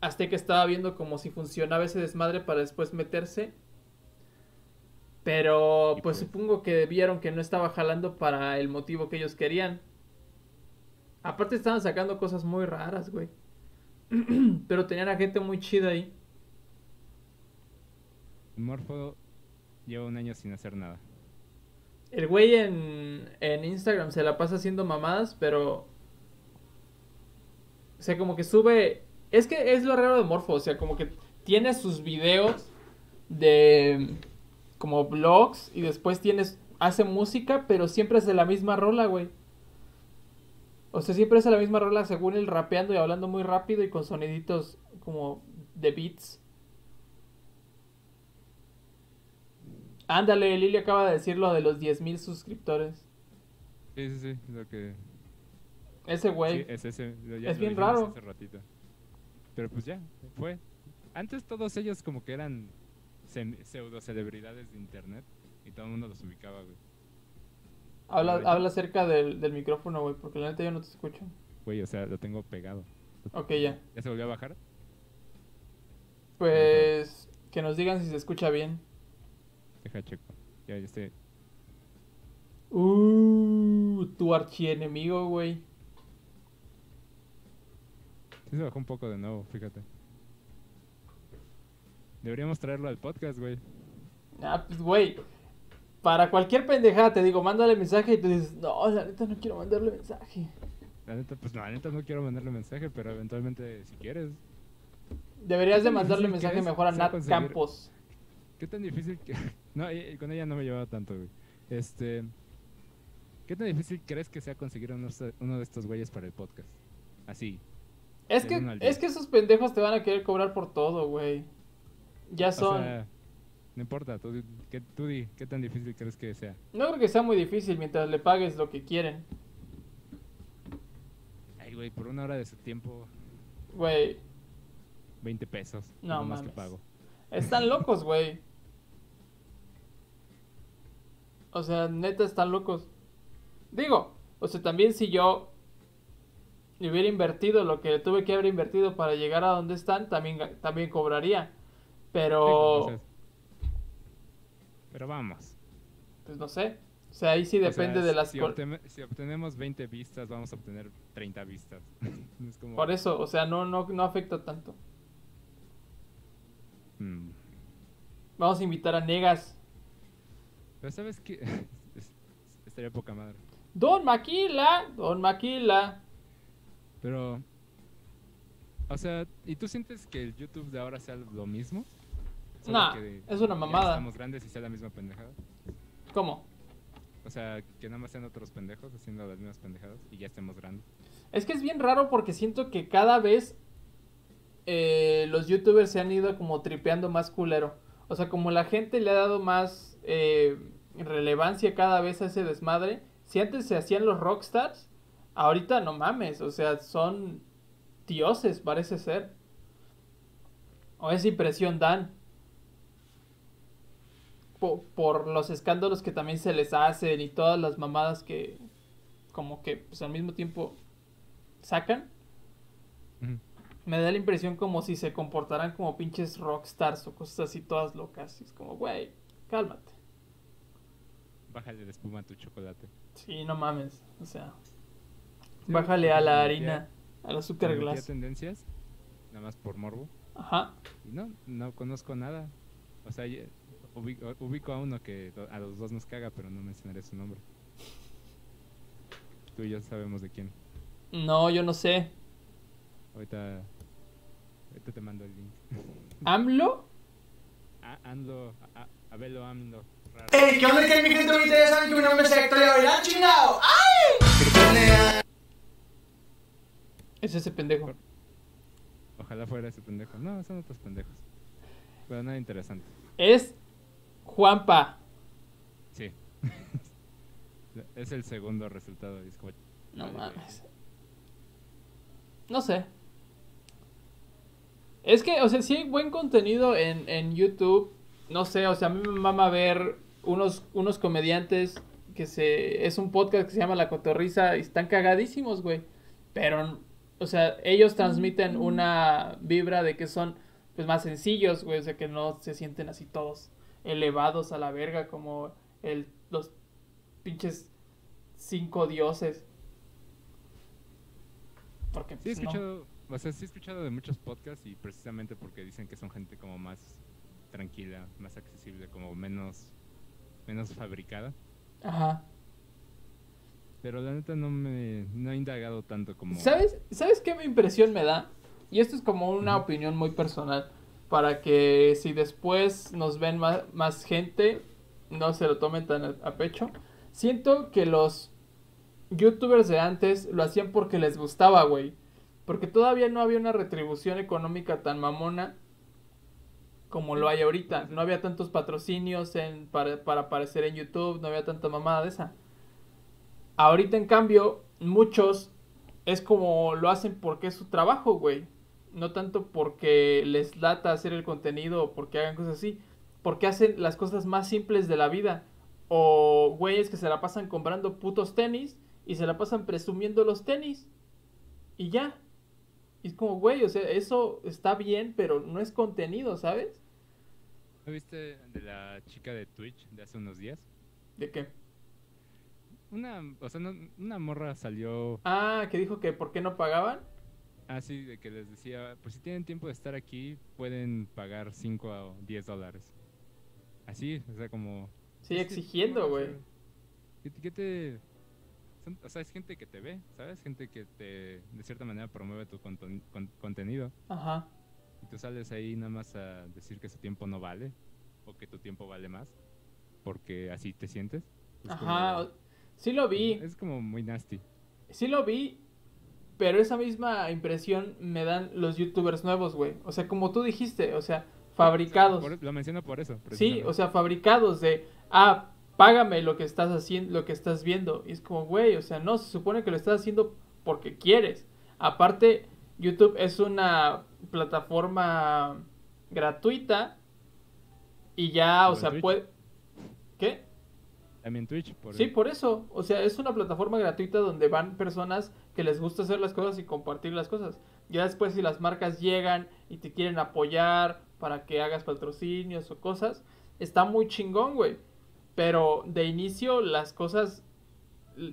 Azteca estaba viendo como si funcionaba ese desmadre para después meterse. Pero, pues pues- supongo que vieron que no estaba jalando para el motivo que ellos querían. Aparte estaban sacando cosas muy raras, güey. Pero tenían a gente muy chida ahí. Morfo lleva un año sin hacer nada. El güey en, en Instagram se la pasa haciendo mamadas, pero... O sea, como que sube... Es que es lo raro de Morfo, o sea, como que tiene sus videos de... Como vlogs y después tienes... Hace música, pero siempre es de la misma rola, güey. O sea, siempre es de la misma rola según él rapeando y hablando muy rápido y con soniditos como de beats. Ándale, Lili acaba de decir lo de los 10.000 suscriptores. Sí, sí, sí. Lo que. Ese güey. Sí, es ese. Es bien raro. Hace ratito. Pero pues ya, fue. Antes todos ellos como que eran pseudo celebridades de internet y todo el mundo los ubicaba, güey. habla, habla cerca del, del micrófono, güey, porque la neta yo no te escucho. Güey, o sea, lo tengo pegado. Ok, ya. ¿Ya se volvió a bajar? Pues que nos digan si se escucha bien. Deja checo. Ya, ya estoy. Uh, tu archienemigo, güey. Sí se bajó un poco de nuevo, fíjate. Deberíamos traerlo al podcast, güey. Ah, pues, güey. Para cualquier pendejada te digo, mándale mensaje y tú dices, no, la neta no quiero mandarle mensaje. La neta, pues no, la neta no quiero mandarle mensaje, pero eventualmente si quieres. Deberías de mandarle mensaje mejor a Nat conseguir- Campos. ¿Qué tan difícil que.? No, y con ella no me llevaba tanto, güey. Este. ¿Qué tan difícil crees que sea conseguir uno, uno de estos güeyes para el podcast? Así. Es que, es que esos pendejos te van a querer cobrar por todo, güey. Ya O son... sea, no importa, tú, ¿qué, tú di, ¿qué tan difícil crees que sea? No creo que sea muy difícil mientras le pagues lo que quieren. Ay, güey, por una hora de su tiempo, Güey, 20 pesos. No más que pago. están locos, güey. O sea, neta están locos. Digo, o sea, también si yo le hubiera invertido lo que tuve que haber invertido para llegar a donde están, también, también cobraría. Pero, pues, es- Pero vamos. pues no sé. O sea, ahí sí O sea, depende de las... Si, si obtenemos 20 vistas, vamos a obtener 30 vistas. es como. Por eso, o sea, no, no, no afecta tanto. mm. Vamos a invitar a Negas. Pero ¿sabes qué? Es- Estaría poca madre. Don Maquila, Don Maquila. Pero. O sea, ¿y tú sientes que el YouTube de ahora sea lo mismo? Solo Nah, que es una mamada. Estamos grandes y sea la misma pendejada. ¿Cómo? O sea, que nada más sean otros pendejos haciendo las mismas pendejadas y ya estemos grandes. Es que es bien raro porque siento que cada vez eh, los youtubers se han ido como tripeando más culero. O sea, como la gente le ha dado más eh, relevancia cada vez a ese desmadre. Si antes se hacían los rockstars, ahorita no mames. O sea, son dioses, parece ser. O esa impresión dan. Po- por los escándalos que también se les hacen y todas las mamadas que como que pues al mismo tiempo sacan, me da la impresión como si se comportaran como pinches rockstars o cosas así todas locas. Y es como, güey, cálmate. Bájale de espuma a tu chocolate. Sí, no mames. O sea, Sí, bájale a la harina, al azúcar glass. tendencias, nada más por morbo. Ajá. Y no, no conozco nada. O sea, ubico, ubico a uno que a los dos nos caga, pero no mencionaré su nombre. Tú y yo sabemos de quién. No, yo no sé. Ahorita, ahorita te mando el link. ¿AMLO? A, Ando, a, a- Abelo Amlo. raro. Ey, ¿qué onda que mi gente? Ustedes saben que mi nombre es Héctor y ahora chingado. Leal. Es ese pendejo. Ojalá fuera ese pendejo. No, son otros pendejos. Pero nada interesante. Es Juanpa. Sí. es el segundo resultado. es como- No mames. No sé. Es que, o sea, sí hay buen contenido en, en YouTube. No sé, o sea, a mí me mama ver unos, unos comediantes que se... Es un podcast que se llama La Cotorriza y están cagadísimos, güey. Pero, o sea, ellos transmiten una vibra de que son, pues, más sencillos, güey. O sea, que no se sienten así todos elevados a la verga como el, los pinches cinco dioses. Porque, Sí he pues, no. escuchado, o sea, sí he escuchado de muchos podcasts y precisamente porque dicen que son gente como más tranquila, más accesible, como menos, menos fabricada. Ajá. Pero la neta no me, no he indagado tanto como... ¿Sabes, ¿Sabes qué impresión me da? Y esto es como una opinión muy personal. Para que si después nos ven más, más gente, no se lo tomen tan a, pecho. Siento que los youtubers de antes lo hacían porque les gustaba, güey. Porque todavía no había una retribución económica tan mamona como lo hay ahorita. No había tantos patrocinios en, para, para aparecer en YouTube, no había tanta mamada de esa. Ahorita, en cambio, muchos es como lo hacen porque es su trabajo, güey. No tanto porque les lata hacer el contenido o porque hagan cosas así. Porque hacen las cosas más simples de la vida. O güeyes que se la pasan comprando putos tenis y se la pasan presumiendo los tenis. Y ya. Y es como, güey, o sea, eso está bien, pero no es contenido, ¿sabes? ¿No viste de la chica de Twitch de hace unos días? ¿De qué? Una, o sea, no- una morra salió Ah, que dijo que por qué no pagaban. Así de que les decía, pues si tienen tiempo de estar aquí, pueden pagar 5 o 10 dólares. Así, o sea, como... Sí, exigiendo, güey. ¿qué qué te...? son- o sea, es gente que te ve, ¿sabes? Gente que te, de cierta manera, promueve tu conton- con- contenido. Ajá. Y tú sales ahí nada más a decir que su tiempo no vale, o que tu tiempo vale más, porque así te sientes. Es Ajá. como- Sí lo vi. Es como muy nasty. Sí lo vi, pero esa misma impresión me dan los youtubers nuevos, güey. O sea, como tú dijiste, o sea, fabricados. Por- lo menciono por eso. Sí, o sea, fabricados de, ah, págame lo que estás haciendo, lo que estás viendo. Y es como, güey, o sea, no, se supone que lo estás haciendo porque quieres. Aparte, YouTube es una plataforma gratuita y ya, o sea, Twitch. puede... ¿Qué? También Twitch. Por Sí, por eso. O sea, es una plataforma gratuita donde van personas que les gusta hacer las cosas y compartir las cosas. Ya después si las marcas llegan y te quieren apoyar para que hagas patrocinios o cosas, está muy chingón, güey. Pero de inicio las cosas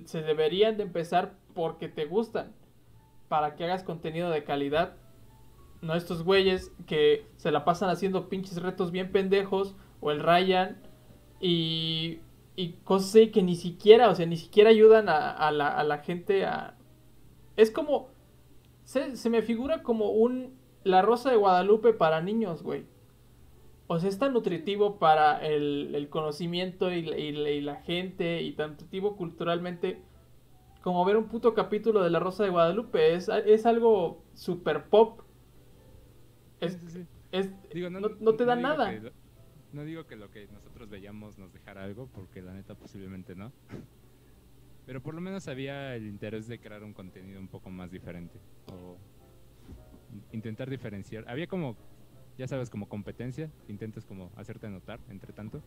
se deberían de empezar porque te gustan. Para que hagas contenido de calidad. No estos güeyes que se la pasan haciendo pinches retos bien pendejos o el Ryan y, y cosas que ni siquiera, o sea, ni siquiera ayudan a la, a la gente a... Es como... Se, se me figura como un... La Rosa de Guadalupe para niños, güey. O sea, es tan nutritivo para el, el conocimiento y, la- y la- y la gente y tan nutritivo culturalmente como ver un puto capítulo de La Rosa de Guadalupe. Es, es algo super pop. Es, Sí, sí, sí. es- Digo, no, no te da nada. que no digo que lo que nosotros veíamos nos dejara algo, porque la neta posiblemente no. Pero por lo menos había el interés de crear un contenido un poco más diferente. O in- intentar diferenciar. Había como, ya sabes, como competencia. Intentas como hacerte notar, entre tanto.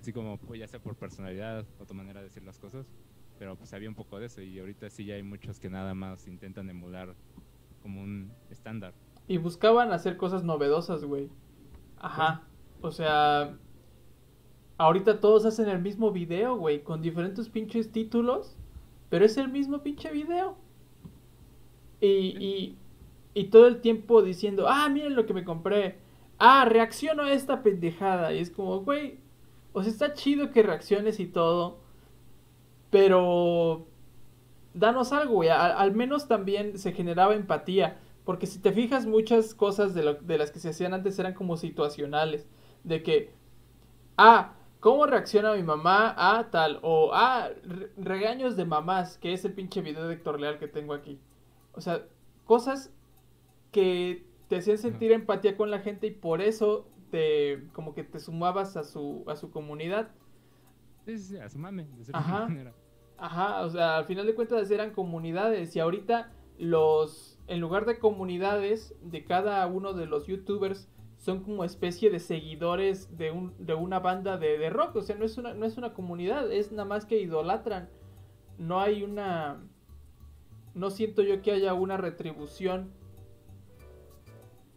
Así como, pues ya sea por personalidad o tu manera de decir las cosas. Pero pues había un poco de eso. Y ahorita sí ya hay muchos que nada más intentan emular como un estándar. Y buscaban hacer cosas novedosas, güey. Ajá. O sea, ahorita todos hacen el mismo video, güey, con diferentes pinches títulos, pero es el mismo pinche video. Y, y, y todo el tiempo diciendo, ah, miren lo que me compré. Ah, reacciono a esta pendejada. Y es como, güey, o sea, está chido que reacciones y todo, pero danos algo, güey. A- al menos también se generaba empatía. Porque si te fijas, muchas cosas de, lo- de las que se hacían antes eran como situacionales. De que, ah, ¿cómo reacciona mi mamá a tal? O, ah, re- regaños de mamás, que es el pinche video de Héctor Leal que tengo aquí. O sea, cosas que te hacían sentir empatía con la gente y por eso te, como que te sumabas a su, a su comunidad. Sí, sí, a su mame, de cierta Ajá. manera. Ajá, o sea, al final de cuentas eran comunidades y ahorita los en lugar de comunidades de cada uno de los youtubers, son como especie de seguidores de, un, de una banda de, de rock. O sea, no es, una, no es una comunidad, es nada más que idolatran. No hay una... No siento yo que haya una retribución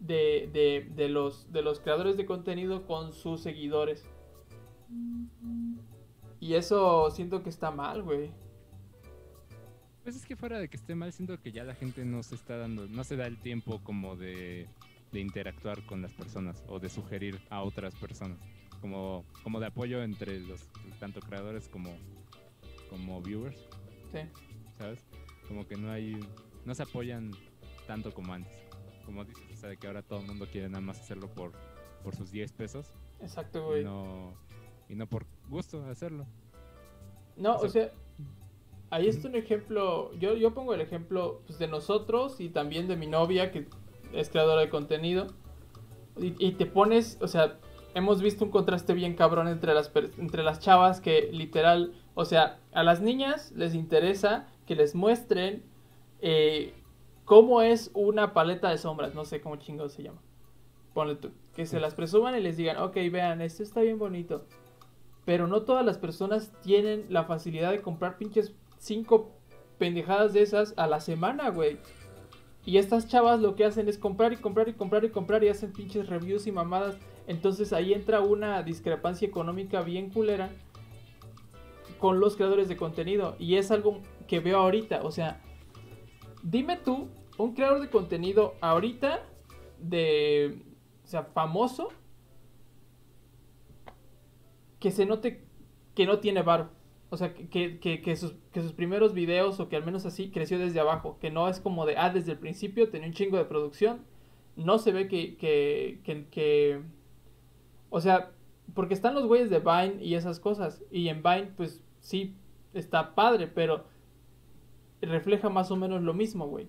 de, de, de los, de los creadores de contenido con sus seguidores. Y eso siento que está mal, güey. Pues es que fuera de que esté mal, siento que ya la gente no se está dando, no se da el tiempo como de, de interactuar con las personas o de sugerir a otras personas. Como, como de apoyo entre los tanto creadores como, como viewers, Sí. ¿sabes? Como que no hay, no se apoyan tanto como antes. Como dices, o sea, de que ahora todo el mundo quiere nada más hacerlo por, por sus 10 pesos Exacto, y güey. no, y no por gusto hacerlo. No, O o sea, ahí está un ejemplo, yo, yo pongo el ejemplo pues, de nosotros y también de mi novia que es creadora de contenido. Y, te pones, o sea, hemos visto un contraste bien cabrón entre las, entre las chavas que literal, o sea, a las niñas les interesa que les muestren eh, cómo es una paleta de sombras, no sé cómo chingados se llama. Ponle tú, que se las presuman y les digan, ok, vean, esto está bien bonito. Pero no todas las personas tienen la facilidad de comprar pinches cinco pendejadas de esas a la semana, güey. Y estas chavas lo que hacen es comprar y comprar y comprar y comprar y hacen pinches reviews y mamadas. Entonces ahí entra una discrepancia económica bien culera con los creadores de contenido. Y es algo que veo ahorita. O sea, dime tú, un creador de contenido ahorita de, o sea, famoso, que se note que no tiene varo. O sea, que, que, que, sus, que sus primeros videos, o que al menos así, creció desde abajo. Que no es como de, ah, desde el principio tenía un chingo de producción. No se ve que, que, que, que- O sea, porque están los güeyes de Vine y esas cosas. Y en Vine, pues sí, está padre, pero refleja más o menos lo mismo, güey.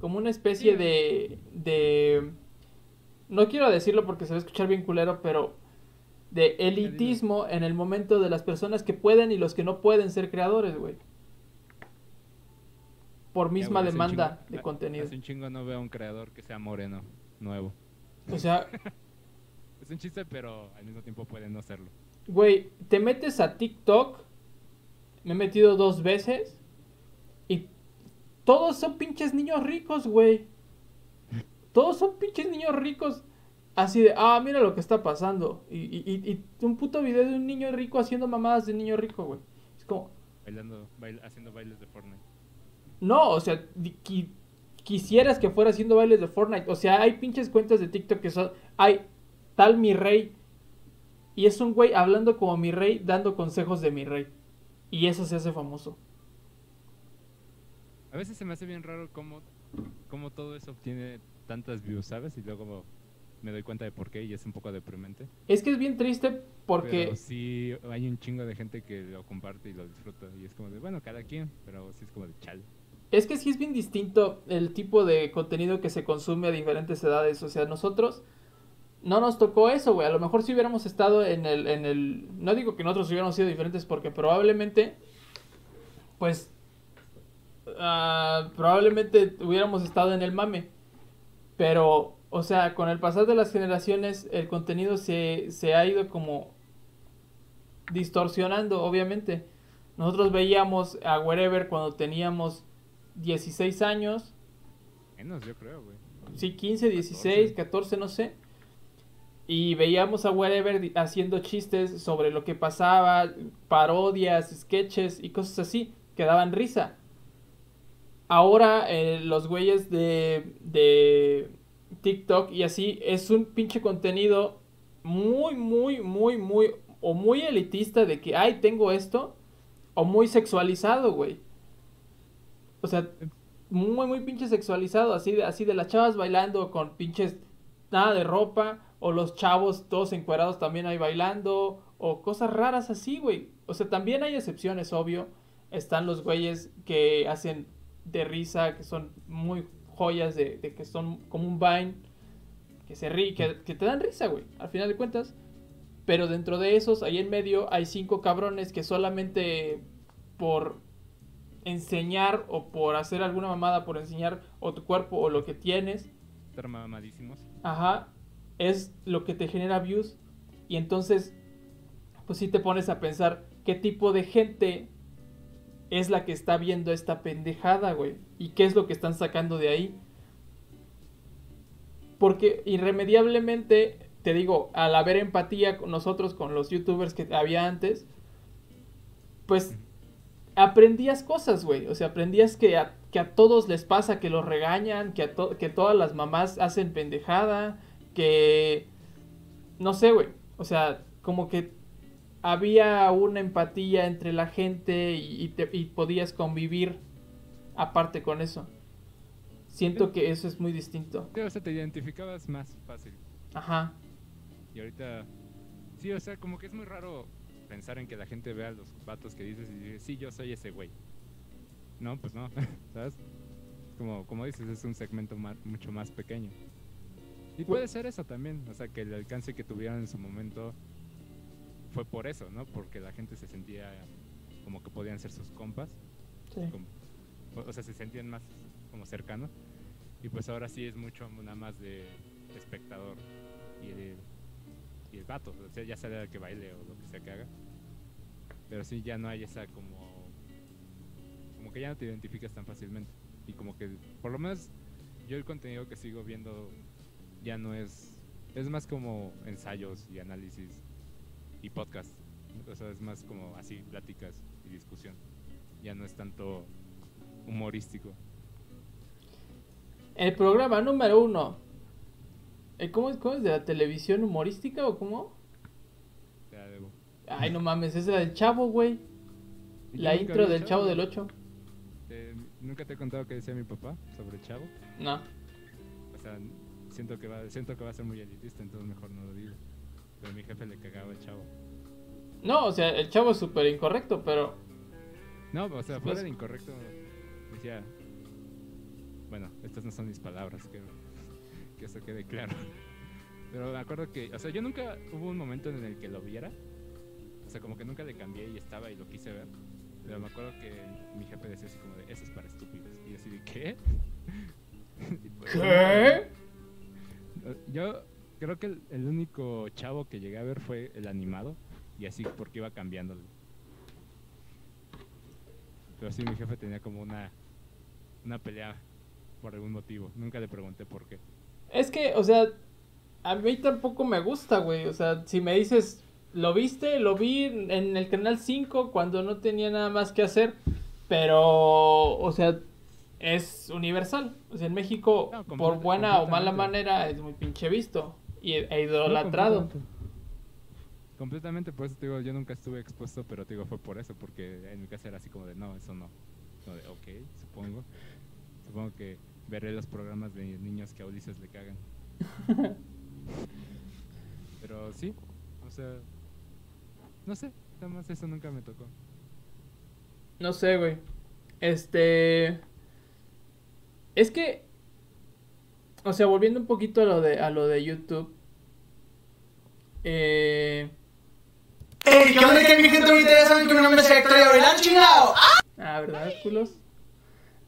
Como una especie de, de... No quiero decirlo porque se va a escuchar bien culero, pero de elitismo en el momento de las personas que pueden y los que no pueden ser creadores, güey. Por misma Ya, demanda chingo- de contenido. Hace un chingo no veo a un creador que sea moreno, nuevo. O sea, Es un chiste, pero al mismo tiempo puede no serlo. güey, te metes a TikTok. Me he metido dos veces. Y todos son pinches niños ricos, güey. Todos son pinches niños ricos. Así de, ah, mira lo que está pasando. Y, y, y- y un puto video de un niño rico haciendo mamadas de niño rico, güey. Es como, Bailando, bail- haciendo bailes de Fortnite. No, o sea, qui- quisieras que fuera haciendo bailes de Fortnite. O sea, hay pinches cuentas de TikTok que son. Hay tal mi rey. Y es un güey hablando como mi rey, dando consejos de mi rey. Y eso se hace famoso. A veces se me hace bien raro cómo, cómo todo eso obtiene tantas views, ¿sabes? Y luego me doy cuenta de por qué y es un poco deprimente. Es que es bien triste porque. Pero sí hay un chingo de gente que lo comparte y lo disfruta. Y es como de, bueno, cada quien, pero sí es como de chal. Es que sí es bien distinto el tipo de contenido que se consume a diferentes edades. O sea, nosotros no nos tocó eso, güey. A lo mejor si hubiéramos estado en el, en el... No digo que nosotros hubiéramos sido diferentes porque probablemente, pues, ah, probablemente hubiéramos estado en el mame. Pero, o sea, con el pasar de las generaciones, el contenido se, se ha ido como distorsionando, obviamente. Nosotros veíamos a Wherever cuando teníamos 16 años, Menos, yo creo, güey. sí, 15, 16, 14, no sé. Y veíamos a Wherever haciendo chistes sobre lo que pasaba, parodias, sketches y cosas así, que daban risa. Ahora eh, los güeyes de, de TikTok y así es un pinche contenido muy, muy, muy, muy, o muy elitista de que, ay, tengo esto, o muy sexualizado, güey. O sea, muy, muy pinche sexualizado, así de, así de las chavas bailando con pinches nada de ropa, o los chavos todos encuerados también ahí bailando, o cosas raras así, güey. O sea, también hay excepciones, obvio. Están los güeyes que hacen de risa, que son muy joyas de, de que son como un Vine, que se ríe, que, que te dan risa, güey, al final de cuentas. Pero dentro de esos, ahí en medio, hay cinco cabrones que solamente por enseñar o por hacer alguna mamada, por enseñar o tu cuerpo o lo que tienes, Estar mamadísimos. ajá, es lo que te genera views. Y entonces, pues sí te pones a pensar qué tipo de gente es la que está viendo esta pendejada, güey. Y qué es lo que están sacando de ahí. Porque irremediablemente, te digo, al haber empatía con nosotros, con los youtubers que había antes, pues aprendías cosas, güey. O sea, aprendías que a, que a todos les pasa, que los regañan, que, a que todas las mamás hacen pendejada, que... No sé, güey. O sea, como que había una empatía entre la gente y, y te- y podías convivir aparte con eso. Siento que eso es muy distinto. Sí, o sea, te identificabas más fácil. Ajá. Y ahorita, sí, o sea, como que es muy raro pensar en que la gente vea los vatos que dices y dice, sí, yo soy ese güey. No, pues no, ¿sabes? Como, como dices, es un segmento mucho más pequeño. Y puede ser eso también, o sea, que el alcance que tuvieron en su momento fue por eso, ¿no? Porque la gente se sentía como que podían ser sus compas, Sí. como- o sea, se sentían más como cercanos. Y pues ahora sí es mucho nada más de espectador y el, y el vato, o sea, ya sea que baile o lo que sea que haga. Pero sí ya no hay esa como como que ya no te identificas tan fácilmente y como que por lo menos yo el contenido que sigo viendo ya no es es más como ensayos y análisis y podcast. O sea, es más como así pláticas y discusión. Ya no es tanto humorístico. El programa número uno. Eh, ¿Cómo, es- ¿Cómo es? ¿De la televisión humorística o cómo? Ay, no mames, esa es la del chavo, güey. La intro del chavo del 8. Eh, Nunca te he contado qué decía mi papá sobre Chavo. No. O sea, siento que va, siento que va a ser muy elitista, entonces mejor no lo digo. Pero a mi jefe le cagaba el Chavo. No, o sea, el chavo es súper incorrecto, pero. No, o sea, Pues- fuera de incorrecto, decía. Bueno, estas no son mis palabras, que, que eso quede claro. Pero me acuerdo que, o sea, yo nunca hubo un momento en el que lo viera. O sea, como que nunca le cambié y estaba y lo quise ver. Pero me acuerdo que mi jefe decía así como de, eso es para estúpidos. Y yo así de, ¿qué? Pues, ¿Qué? Yo creo que el, el único chavo que llegué a ver fue el animado. Y así porque iba cambiándolo. Pero sí, mi jefe tenía como una, una pelea por algún motivo. Nunca le pregunté por qué. Es que, o sea, a mí tampoco me gusta, güey. O sea, si me dices, ¿lo viste? Lo vi en el canal 5 cuando no tenía nada más que hacer. Pero, o sea, es universal. O sea, en México, No, por buena o mala manera, es muy pinche visto. Y e No, idolatrado. completamente. Completamente, por eso te digo, yo nunca estuve expuesto, pero te digo, fue por eso, porque en mi casa era así como de, no, eso no. Como de, ok, supongo. Supongo que veré los programas de niños que a Ulises le cagan. pero sí, o sea, no sé, nada más eso nunca me tocó. No sé, güey. Este. Es que. O sea, volviendo un poquito a lo de, a lo de YouTube. Eh. Ey, ¿qué onda que mi gente bonita? Ya saben que mi nombre es Héctor y Aurelán, chingado. Ah, ¿verdad, culos?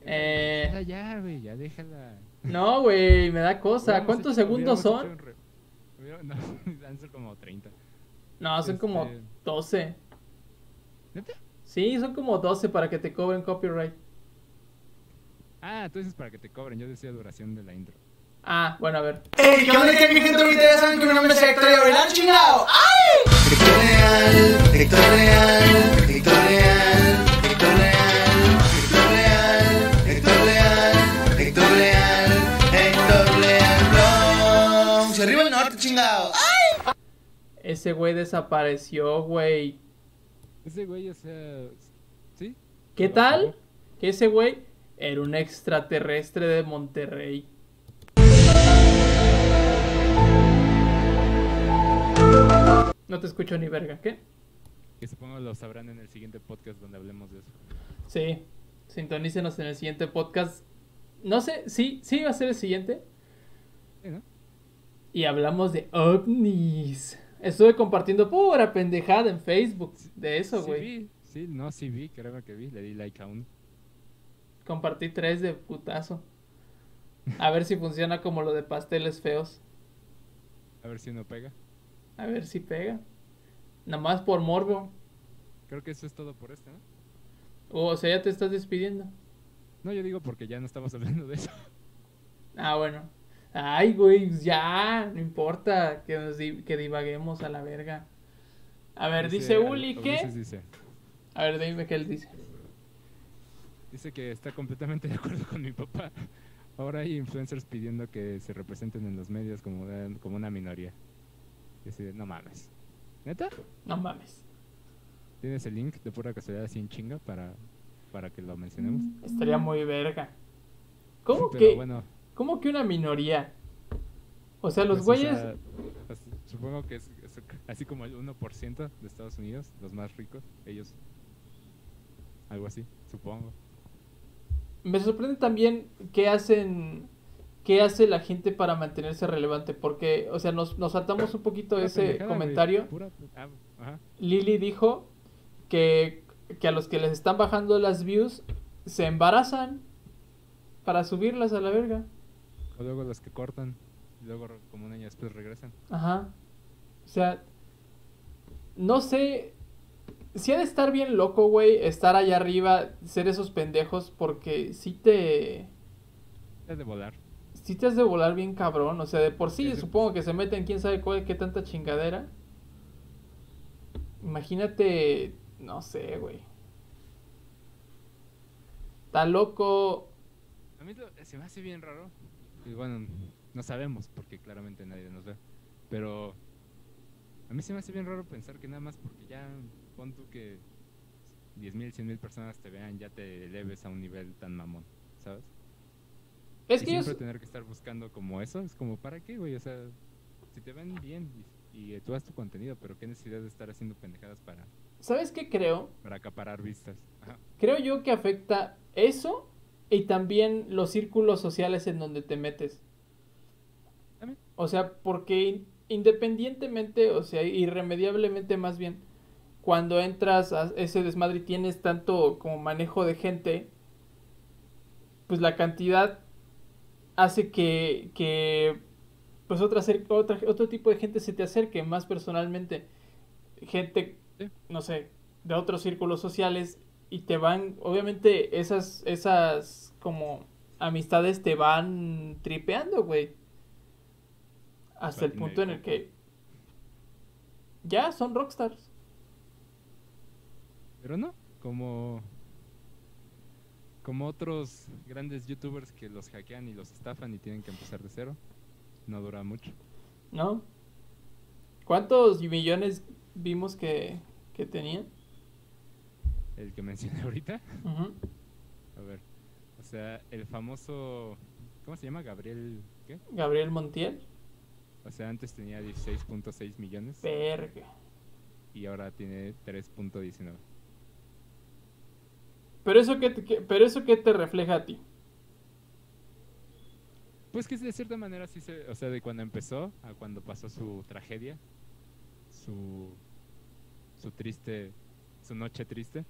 Eh. Ya, ya, güey, ya déjala. No, güey, me da cosa. ¿Cuántos hecho- segundos son? re- No, han sido como 30. No, son como Este- 12. ¿Neta? Sí, son como 12 para que te cobren copyright. Ah, entonces para que te cobren, yo decía duración de la intro. Ah, bueno, a ver. Ey, ¿qué onda que mi gente bonita? Ya saben que mi nombre es Héctor y Aurelán, chingado. Héctor Leal, Héctor Leal, Héctor Leal, Héctor Ese güey desapareció, güey. Ese güey, o sea, ¿sí? ¿Qué tal? Que ese güey era un extraterrestre de Monterrey. No te escucho ni verga, ¿qué? Que supongo lo sabrán en el siguiente podcast donde hablemos de eso. Sí, sintonícenos en el siguiente podcast. No sé, sí, sí va a ser el siguiente. Sí, ¿no? Y hablamos de ovnis. Estuve compartiendo pura pendejada en Facebook de eso, sí güey. vi, sí, no, sí vi, creo que vi, le di like a uno. Compartí tres de putazo. A ver si funciona como lo de pasteles feos. A ver si uno pega. A ver si pega. Nada más por morbo. Creo que eso es todo por este, ¿no? O sea, ya te estás despidiendo. No, yo digo porque ya no estamos hablando de eso. Ah, bueno. Ay, güey, pues ya, no importa que, nos di- que divaguemos a la verga. A ver, dice Uli que... Ulises dice, A ver, dime qué él dice. dice que está completamente de acuerdo con mi papá. Ahora hay influencers pidiendo que se representen en los medios como, de- como una minoría. Y de, no mames. ¿Neta? No mames. ¿Tienes el link de pura casualidad así en chinga para, para que lo mencionemos? Estaría muy verga. ¿Cómo Pero que, bueno, ¿Cómo que una minoría? O sea, los pues, o güeyes... sea, pues, supongo que es, es así como el 1% de Estados Unidos, los más ricos, ellos. Algo así, supongo. Me sorprende también qué hacen, qué hace la gente para mantenerse relevante, porque, o sea, nos, nos saltamos un poquito Pura ese comentario. pura- ah, ajá. Lily dijo que, que a los que les están bajando las views se embarazan para subirlas a la verga. O luego los que cortan, y luego como un año después regresan. Ajá. O sea, no sé. Si ha de estar bien loco, güey, estar allá arriba, ser esos pendejos, porque sí te. Es de volar. Sí te has de volar bien cabrón. O sea, de por sí, supongo que se meten quién sabe cuál, qué tanta chingadera. Imagínate. No sé, güey. Está loco. A mí lo- se me hace bien raro. Y bueno, no sabemos porque claramente nadie nos ve. Pero a mí se me hace bien raro pensar que nada más porque ya pon tú que 10.000, 100.000 personas te vean, ya te eleves a un nivel tan mamón, ¿sabes? Es y que yo. siempre tener que estar buscando como eso, es como, ¿para qué, güey? O sea, si te ven bien y, y tú haces tu contenido, pero qué necesidad de estar haciendo pendejadas para, ¿Sabes qué creo? para acaparar vistas. Ajá. Creo yo que afecta eso y también los círculos sociales en donde te metes. O sea, porque in- independientemente, o sea, irremediablemente más bien, cuando entras a ese desmadre y tienes tanto como manejo de gente, pues la cantidad hace que, que pues otra, otra, otro tipo de gente se te acerque más personalmente. Gente, no sé, de otros círculos sociales y te van, obviamente esas, esas como amistades te van tripeando, güey. Hasta el punto en el que ya son rockstars. Pero no, como como otros grandes youtubers que los hackean y los estafan y tienen que empezar de cero. No dura mucho. ¿No? ¿Cuántos millones vimos que, que tenían? El que mencioné ahorita. A ver. O sea, el famoso ¿cómo se llama? Gabriel ¿qué? Gabriel Montiel. O sea, antes tenía 16.6 millones Verga. y ahora tiene 3.19. Pero eso que te, que- pero eso qué te refleja a ti. Pues que de cierta manera sí se, o sea, de cuando empezó a cuando pasó su tragedia, su su triste, su noche triste,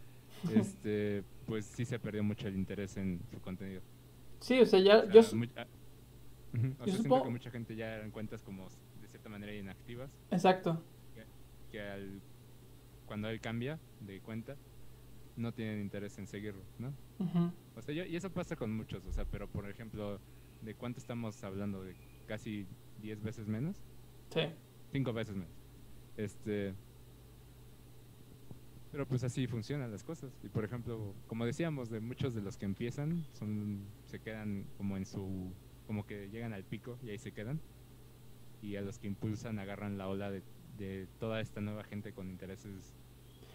este, pues sí se perdió mucho el interés en su contenido. Sí, o sea, ya O sea, yo su- mu- ah, ujú, o sea, supongo- que mucha gente ya eran cuentas como de cierta manera inactivas, exacto. que al, cuando él cambia de cuenta, no tienen interés en seguirlo, ¿no? Ujú. O sea, yo- y eso pasa con muchos, o sea, pero por ejemplo, ¿de cuánto estamos hablando? ¿De casi 10 veces menos? Sí. Cinco veces menos. Este. Pero pues así funcionan las cosas. Y por ejemplo, como decíamos, de muchos de los que empiezan, son se quedan como en su. como que llegan al pico y ahí se quedan. Y a los que impulsan agarran la ola de, de toda esta nueva gente con intereses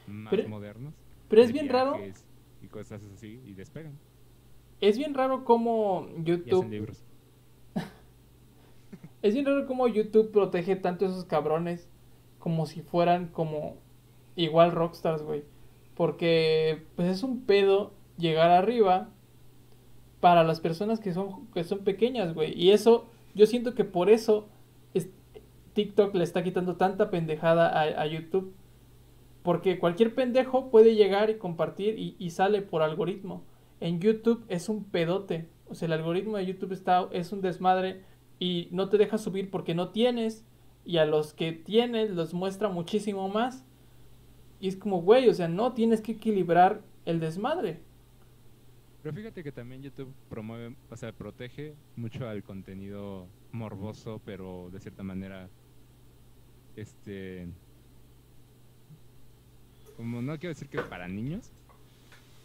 más Pero- modernos. Pero es bien raro, Y cosas así, y despegan. es bien raro Y hacen YouTube, libros. es bien raro cómo YouTube protege tanto a esos cabrones como si fueran como igual rockstars, güey. Porque pues es un pedo llegar arriba para las personas que son que son pequeñas, güey. Y eso yo siento que por eso es- TikTok le está quitando tanta pendejada a, a YouTube. Porque cualquier pendejo puede llegar y compartir y, y sale por algoritmo. en YouTube es un pedote. O sea, el algoritmo de YouTube está, es un desmadre y no te deja subir porque no tienes. Y a los que tienes los muestra muchísimo más. Y es como, güey, o sea, no tienes que equilibrar el desmadre. Pero fíjate que también YouTube promueve, o sea, protege mucho al contenido morboso, pero de cierta manera, este, como no quiero decir que para niños,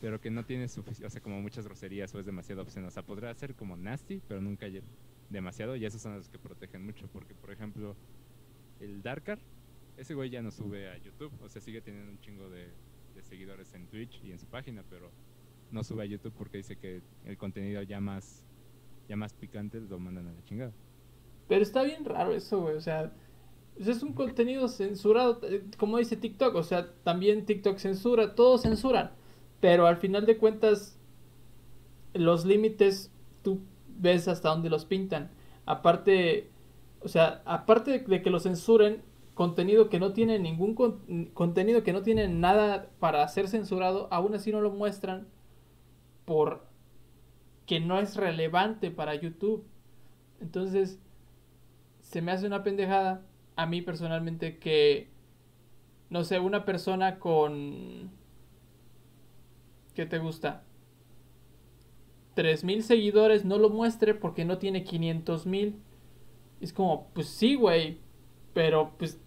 pero que no tiene suficiente, o sea, como muchas groserías o es demasiado obsceno. O sea, podría ser como nasty, pero nunca demasiado, y esos son los que protegen mucho, porque por ejemplo, el Darkar, ese güey ya no sube a YouTube, o sea, sigue teniendo un chingo de, seguidores en Twitch y en su página, pero no sube a YouTube porque dice que el contenido ya más, ya más picante lo mandan a la chingada. Pero está bien raro eso, güey. O sea, es un contenido censurado, eh, como dice TikTok. O sea, también TikTok censura, todos censuran. Pero al final de cuentas, los límites tú ves hasta dónde los pintan. Aparte, o sea, aparte de, de que lo censuren, contenido que no tiene ningún con- contenido que no tiene nada para ser censurado, aún así no lo muestran por que no es relevante para YouTube. Entonces, se me hace una pendejada a mí personalmente que, no sé, una persona con... ¿Qué te gusta? 3.000 seguidores no lo muestre porque no tiene 500.000. Es como, pues sí, güey. Pero, pues,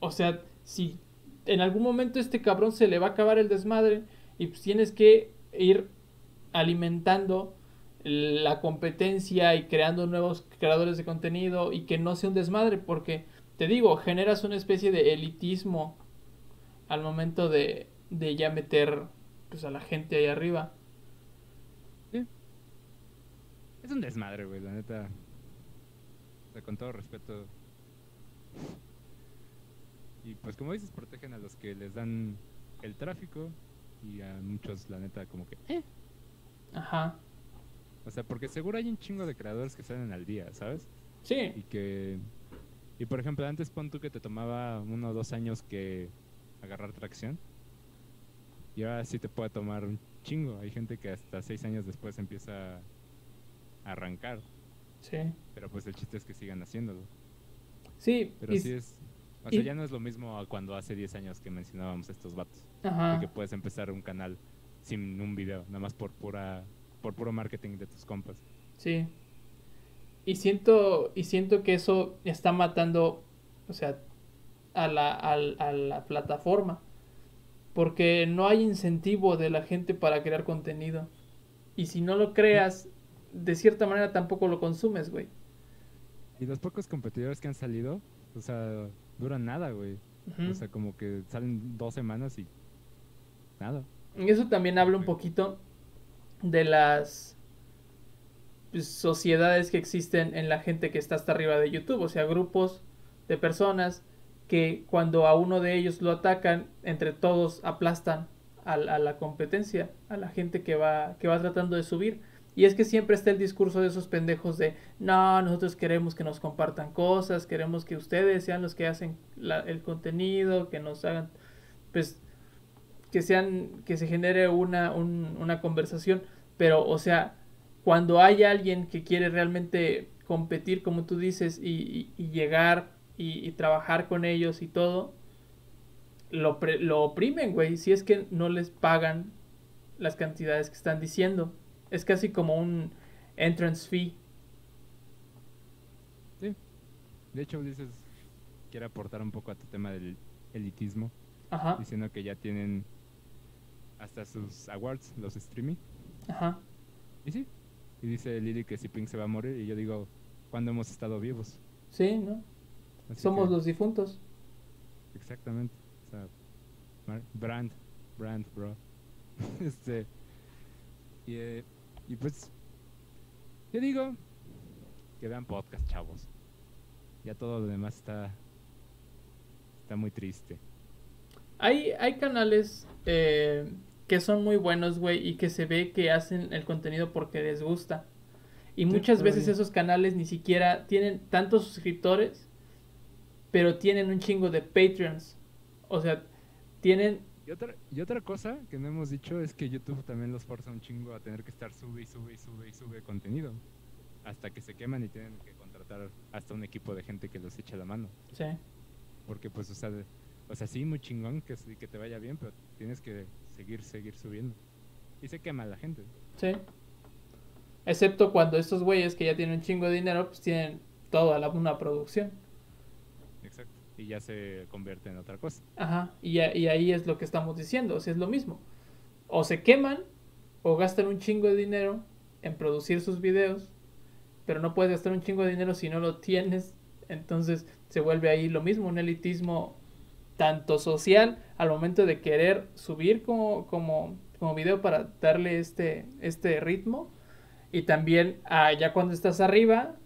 o sea, si en algún momento este cabrón se le va a acabar el desmadre y pues tienes que ir alimentando la competencia y creando nuevos creadores de contenido y que no sea un desmadre porque te digo, generas una especie de elitismo al momento de, de ya meter pues a la gente ahí arriba. Es un desmadre, güey, la neta. Con todo respeto. Y pues como dices, protegen a los que les dan el tráfico y a muchos, la neta, como que... eh. Ajá. O sea, porque seguro hay un chingo de creadores que salen al día, ¿sabes? Sí. Y que... Y por ejemplo, antes pon tú que te tomaba uno o dos años que agarrar tracción. Y ahora sí te puede tomar un chingo. Hay gente que hasta seis años después empieza a arrancar. Sí. Pero pues el chiste es que sigan haciéndolo. Sí. Pero y- sí es... O y- sea, ya no es lo mismo a cuando hace 10 años que mencionábamos estos vatos. Ajá. Que puedes empezar un canal sin un video, nada más por pura por puro marketing de tus compas. Sí. Y siento, y siento que eso está matando, o sea, a la, al- a la plataforma. Porque no hay incentivo de la gente para crear contenido. Y si no lo creas, de cierta manera tampoco lo consumes, güey. Y los pocos competidores que han salido, o sea, duran nada, güey. O sea, como que salen dos semanas y nada. Y eso también habla un poquito de las pues, sociedades que existen en la gente que está hasta arriba de YouTube, o sea, grupos de personas que cuando a uno de ellos lo atacan, entre todos aplastan a, a la competencia, a la gente que va, que va tratando de subir. Y es que siempre está el discurso de esos pendejos de, no, nosotros queremos que nos compartan cosas, queremos que ustedes sean los que hacen el contenido, que nos hagan, pues, que sean, que se genere una, un- una conversación, pero, o sea, cuando hay alguien que quiere realmente competir, como tú dices, y, y- llegar y, y trabajar con ellos y todo, lo, pre- lo oprimen, güey, si es que no les pagan las cantidades que están diciendo. Es casi como un entrance fee. De hecho, dices, quiere aportar un poco a tu tema del elitismo, Ajá, diciendo que ya tienen hasta sus awards, los streaming. ajá. Y sí. Y dice Lili que si Pink se va a morir, y yo digo, ¿cuándo hemos estado vivos? Sí, ¿no? Así Somos que- los difuntos. Exactamente. O sea, brand, brand, bro. este. Y, eh, y pues, yo digo que vean podcast, chavos. Ya todo lo demás está. Está muy triste. Hay, hay canales eh, que son muy buenos, güey, y que se ve que hacen el contenido porque les gusta. Y muchas veces esos canales ni siquiera tienen tantos suscriptores, pero tienen un chingo de Patreons. O sea, tienen Y otra, y otra cosa que no hemos dicho es que YouTube también los forza un chingo a tener que estar sube y sube y sube y sube contenido. Hasta que se queman y tienen que contratar hasta un equipo de gente que los eche la mano. Sí. Porque pues, o sea, de- o sea, sí, muy chingón que, que te vaya bien, pero tienes que seguir, seguir subiendo. Y se quema la gente. Sí. Excepto cuando estos güeyes que ya tienen un chingo de dinero, pues tienen toda la, una producción. Exacto. Y ya se convierte en otra cosa. Ajá. Y, y ahí es lo que estamos diciendo. O es lo mismo. O se queman o gastan un chingo de dinero en producir sus videos. Pero no puedes gastar un chingo de dinero si no lo tienes. Entonces se vuelve ahí lo mismo, un elitismo tanto social al momento de querer subir como, como, como video para darle este, este ritmo. Y también ah, ya cuando estás arriba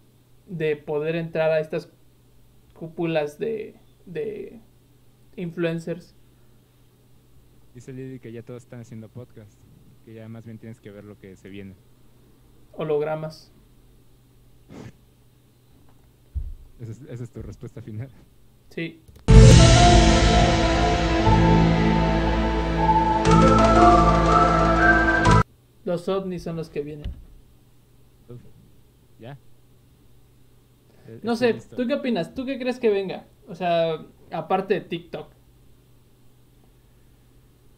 de poder entrar a estas cúpulas de, de influencers. Dice Lili que ya todos están haciendo podcast. Que ya más bien tienes que ver lo que se viene. hologramas. Esa es, esa es tu respuesta final. Sí. Los ovnis son los que vienen. ¿Ya? Eh, No sé, listo. ¿tú qué opinas? ¿Tú qué crees que venga? O sea, aparte de TikTok.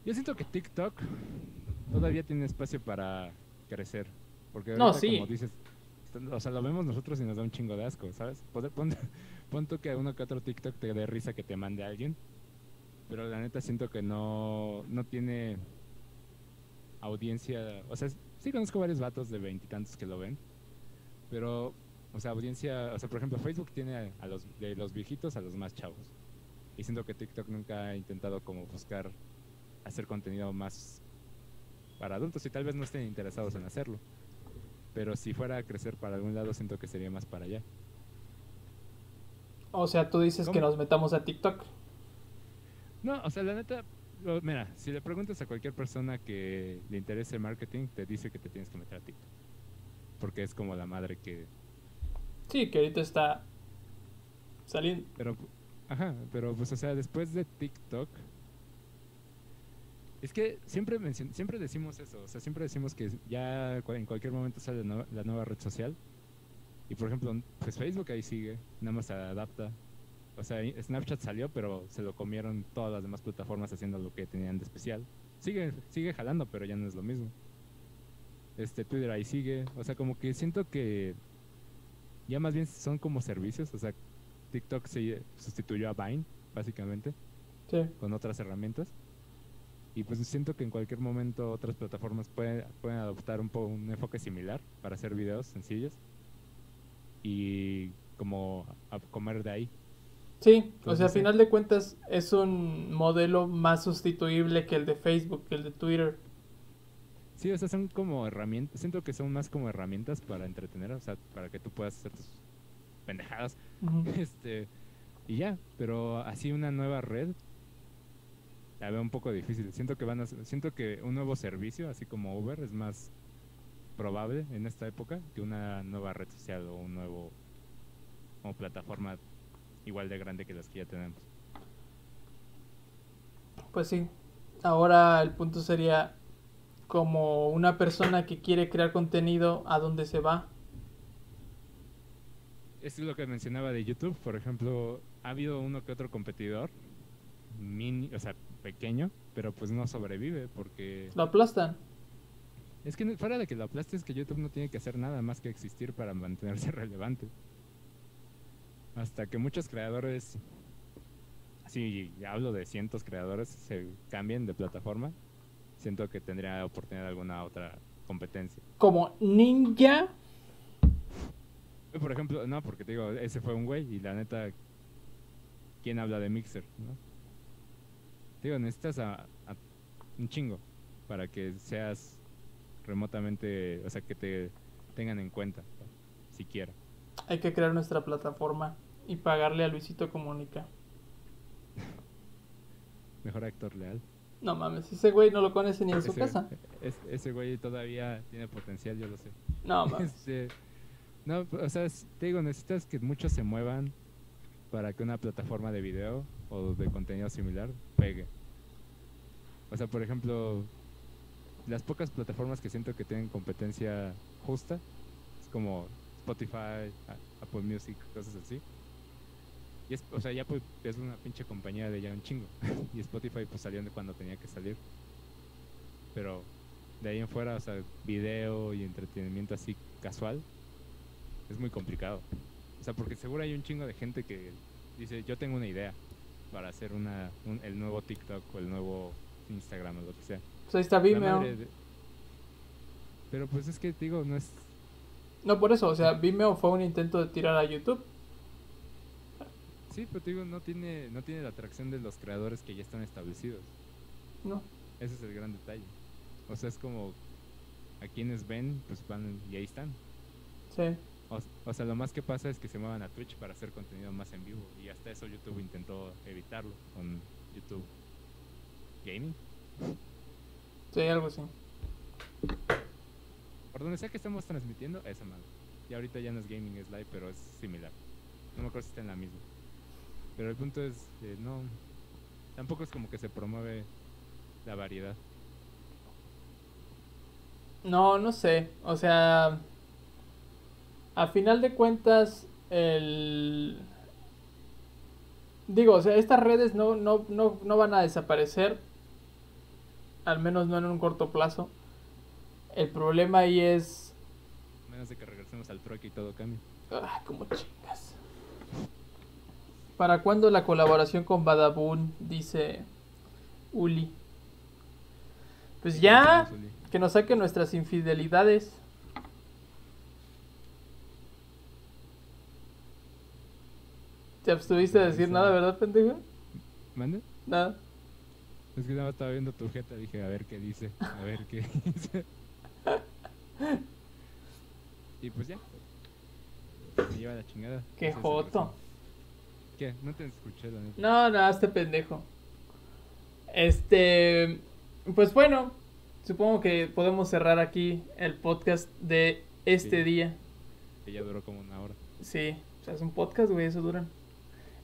Yo siento que TikTok todavía tiene espacio para crecer. Porque No, sí. como dices, o sea, lo vemos nosotros y nos da un chingo de asco, ¿sabes? Poder- Pon, pon tú que uno que otro TikTok te dé risa que te mande alguien. Pero la neta siento que no, no tiene audiencia. O sea, sí conozco varios vatos de veintitantos que lo ven. Pero, o sea, audiencia. O sea, por ejemplo, Facebook tiene a, los de los viejitos a los más chavos. Y siento que TikTok nunca ha intentado como buscar hacer contenido más para adultos y tal vez no estén interesados en hacerlo. Pero si fuera a crecer para algún lado, siento que sería más para allá. O sea, tú dices que nos metamos a TikTok. No, o sea, la neta, lo- mira, si le preguntas a cualquier persona que le interese el marketing, te dice que te tienes que meter a TikTok. Porque es como la madre que... Sí, que ahorita está saliendo. Pero, ajá, pero pues, o sea, después de TikTok... Es que siempre, mencion- siempre decimos eso, o sea, siempre decimos que ya en cualquier momento sale la nueva, red social. Y por ejemplo, pues Facebook ahí sigue, nada más se adapta. O sea, Snapchat salió, pero se lo comieron todas las demás plataformas haciendo lo que tenían de especial. Sigue, sigue jalando, pero ya no es lo mismo. Este Twitter ahí sigue. O sea, como que siento que ya más bien son como servicios. O sea, TikTok se sustituyó a Vine, básicamente, Sí. con otras herramientas. Y pues siento que en cualquier momento otras plataformas pueden, pueden adoptar un, un enfoque similar para hacer videos sencillos y como a comer de ahí. Sí, o sea, a sí. final de cuentas es un modelo más sustituible que el de Facebook, que el de Twitter. Sí, o sea, son como herramientas, siento que son más como herramientas para entretener, o sea, para que tú puedas hacer tus pendejadas, este, y ya, pero así una nueva red, la veo un poco difícil, siento que van a, siento que un nuevo servicio, así como Uber, es más probable en esta época que una nueva red social o un nuevo, como plataforma igual de grande que las que ya tenemos. Pues sí. Ahora el punto sería como una persona que quiere crear contenido, ¿a dónde se va? Esto es lo que mencionaba de YouTube, por ejemplo, ha habido uno que otro competidor, mini, o sea, pequeño, pero pues no sobrevive porque Lo aplastan. es que fuera de que lo aplastes que YouTube no tiene que hacer nada más que existir para mantenerse relevante. Hasta que muchos creadores, así hablo de cientos creadores, se cambien de plataforma, siento que tendría oportunidad de alguna otra competencia. Como ninja. Por ejemplo, no, porque te digo, ese fue un güey y la neta, ¿quién habla de Mixer? ¿no? Te digo, necesitas a, a un chingo para que seas remotamente, o sea, que te tengan en cuenta, siquiera. Hay que crear nuestra plataforma y pagarle a Luisito Comunica. Mejor actor leal. No mames, ese güey no lo conoce ni en su casa. es- ese güey todavía tiene potencial, yo lo sé. No mames. Este, no, o sea, te digo, necesitas que muchos se muevan para que una plataforma de video o de contenido similar pegue. O sea, por ejemplo, las pocas plataformas que siento que tienen competencia justa, es como Spotify, Apple Music, cosas así. Y es, o sea, ya pues es una pinche compañía de ya un chingo. y Spotify pues salió de cuando tenía que salir. Pero de ahí en fuera, o sea, video y entretenimiento así casual, es muy complicado. O sea, porque seguro hay un chingo de gente que dice, yo tengo una idea para hacer una, un- el nuevo TikTok o el nuevo Instagram o lo que sea. Pues ahí está Vimeo. de- Pero pues es que digo, no es... No, por eso, o sea, Vimeo fue un intento de tirar a YouTube. Sí, pero te digo, no tiene, no tiene la atracción de los creadores que ya están establecidos. No. Ese es el gran detalle. O sea, es como a quienes ven, pues van y ahí están. Sí. O, o sea, lo más que pasa es que se muevan a Twitch para hacer contenido más en vivo. Y hasta eso YouTube intentó evitarlo con YouTube Gaming. Sí, algo así. Por donde sea que estemos transmitiendo, esa madre. Y ahorita ya no es gaming, es live, pero es similar. No me acuerdo si está en la misma. Pero el punto es, eh, no. Tampoco es como que se promueve la variedad. No, no sé. O sea, a final de cuentas, el... Digo, o sea, estas redes no, no, no, no van a desaparecer. Al menos no en un corto plazo. El problema ahí es... A menos de que regresemos al trueque y todo cambie. Ah, como chingas. ¿Para cuándo la colaboración con Badabun? Dice Uli. Pues ya, que nos saquen nuestras infidelidades. ¿Te abstuviste de decir nada, verdad, pendejo? ¿Mande? Nada. Es que nada más estaba viendo tu jeta, dije, a ver qué dice, a ver qué dice. y pues ya. Me lleva la chingada. Qué joto. No te escuché, la neta. No, no, este pendejo. Este, pues bueno, supongo que podemos cerrar aquí el podcast de este Sí. día. Que ya duró como una hora. Sí, o sea, es un podcast, güey, eso duran.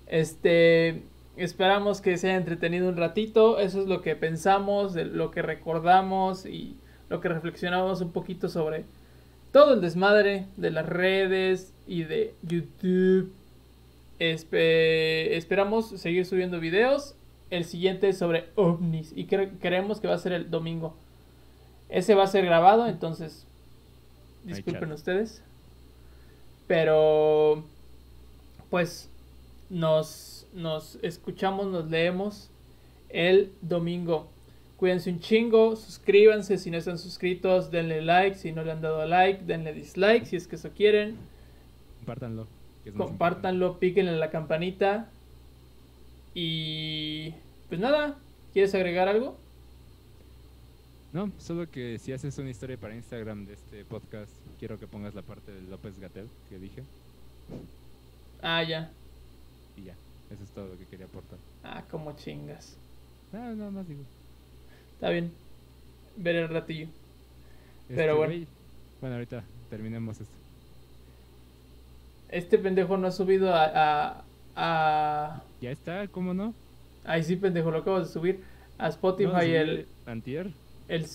Este, esperamos que se haya entretenido un ratito, eso es lo que pensamos, lo que recordamos y lo que reflexionamos un poquito sobre todo el desmadre de las redes y de YouTube. Espe- esperamos seguir subiendo videos. El siguiente es sobre ovnis y cre- creemos que va a ser el domingo. Ese va a ser grabado, entonces disculpen ustedes. Pero pues nos, nos escuchamos, nos leemos el domingo. Cuídense un chingo, suscríbanse si no están suscritos, denle like, si no le han dado like, denle dislike si es que eso quieren. Compártanlo. Compártanlo, píquenle en la campanita. Y pues nada, ¿quieres agregar algo? No, solo que si haces una historia para Instagram de este podcast, quiero que pongas la parte de López Gatel que dije. Ah, ya. Y ya, eso es todo lo que quería aportar. Ah, como chingas. Ah, nada más digo. Está bien. Ver el ratillo. Pero Este, bueno. güey, Bueno, ahorita terminemos esto. Este pendejo no ha subido a... a, a... Ya está, ¿cómo no? Ay, sí, pendejo, lo acabo de subir a Spotify No, el, Antier. el,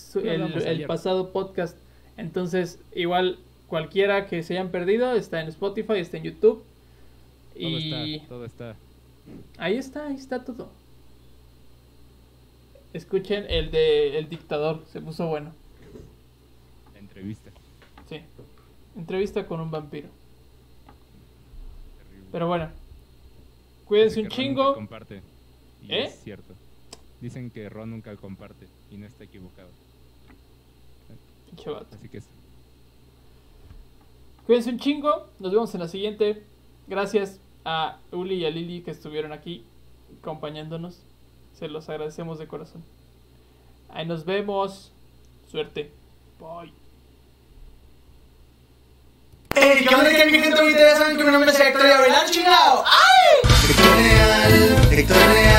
el, pasado podcast. Entonces, igual cualquiera que se hayan perdido está en Spotify, está en YouTube. Todo Y está, todo está. ahí está, ahí está todo. Escuchen el de El Dictador, se puso bueno. La entrevista. Sí. Entrevista con un vampiro. Pero bueno. Cuídense un chingo. comparte. Y ¿Eh? es cierto. Dicen que Ron nunca comparte y no está equivocado. Así que es. Cuídense un chingo. Nos vemos en la siguiente. Gracias a Uli y a Lili que estuvieron aquí acompañándonos. Se los agradecemos de corazón. Ahí nos vemos. Suerte. Bye. Ey, ¿qué onda que mi gente? Saben que mi nombre es Héctor y chingado. ¡Ay! Héctor Héctor.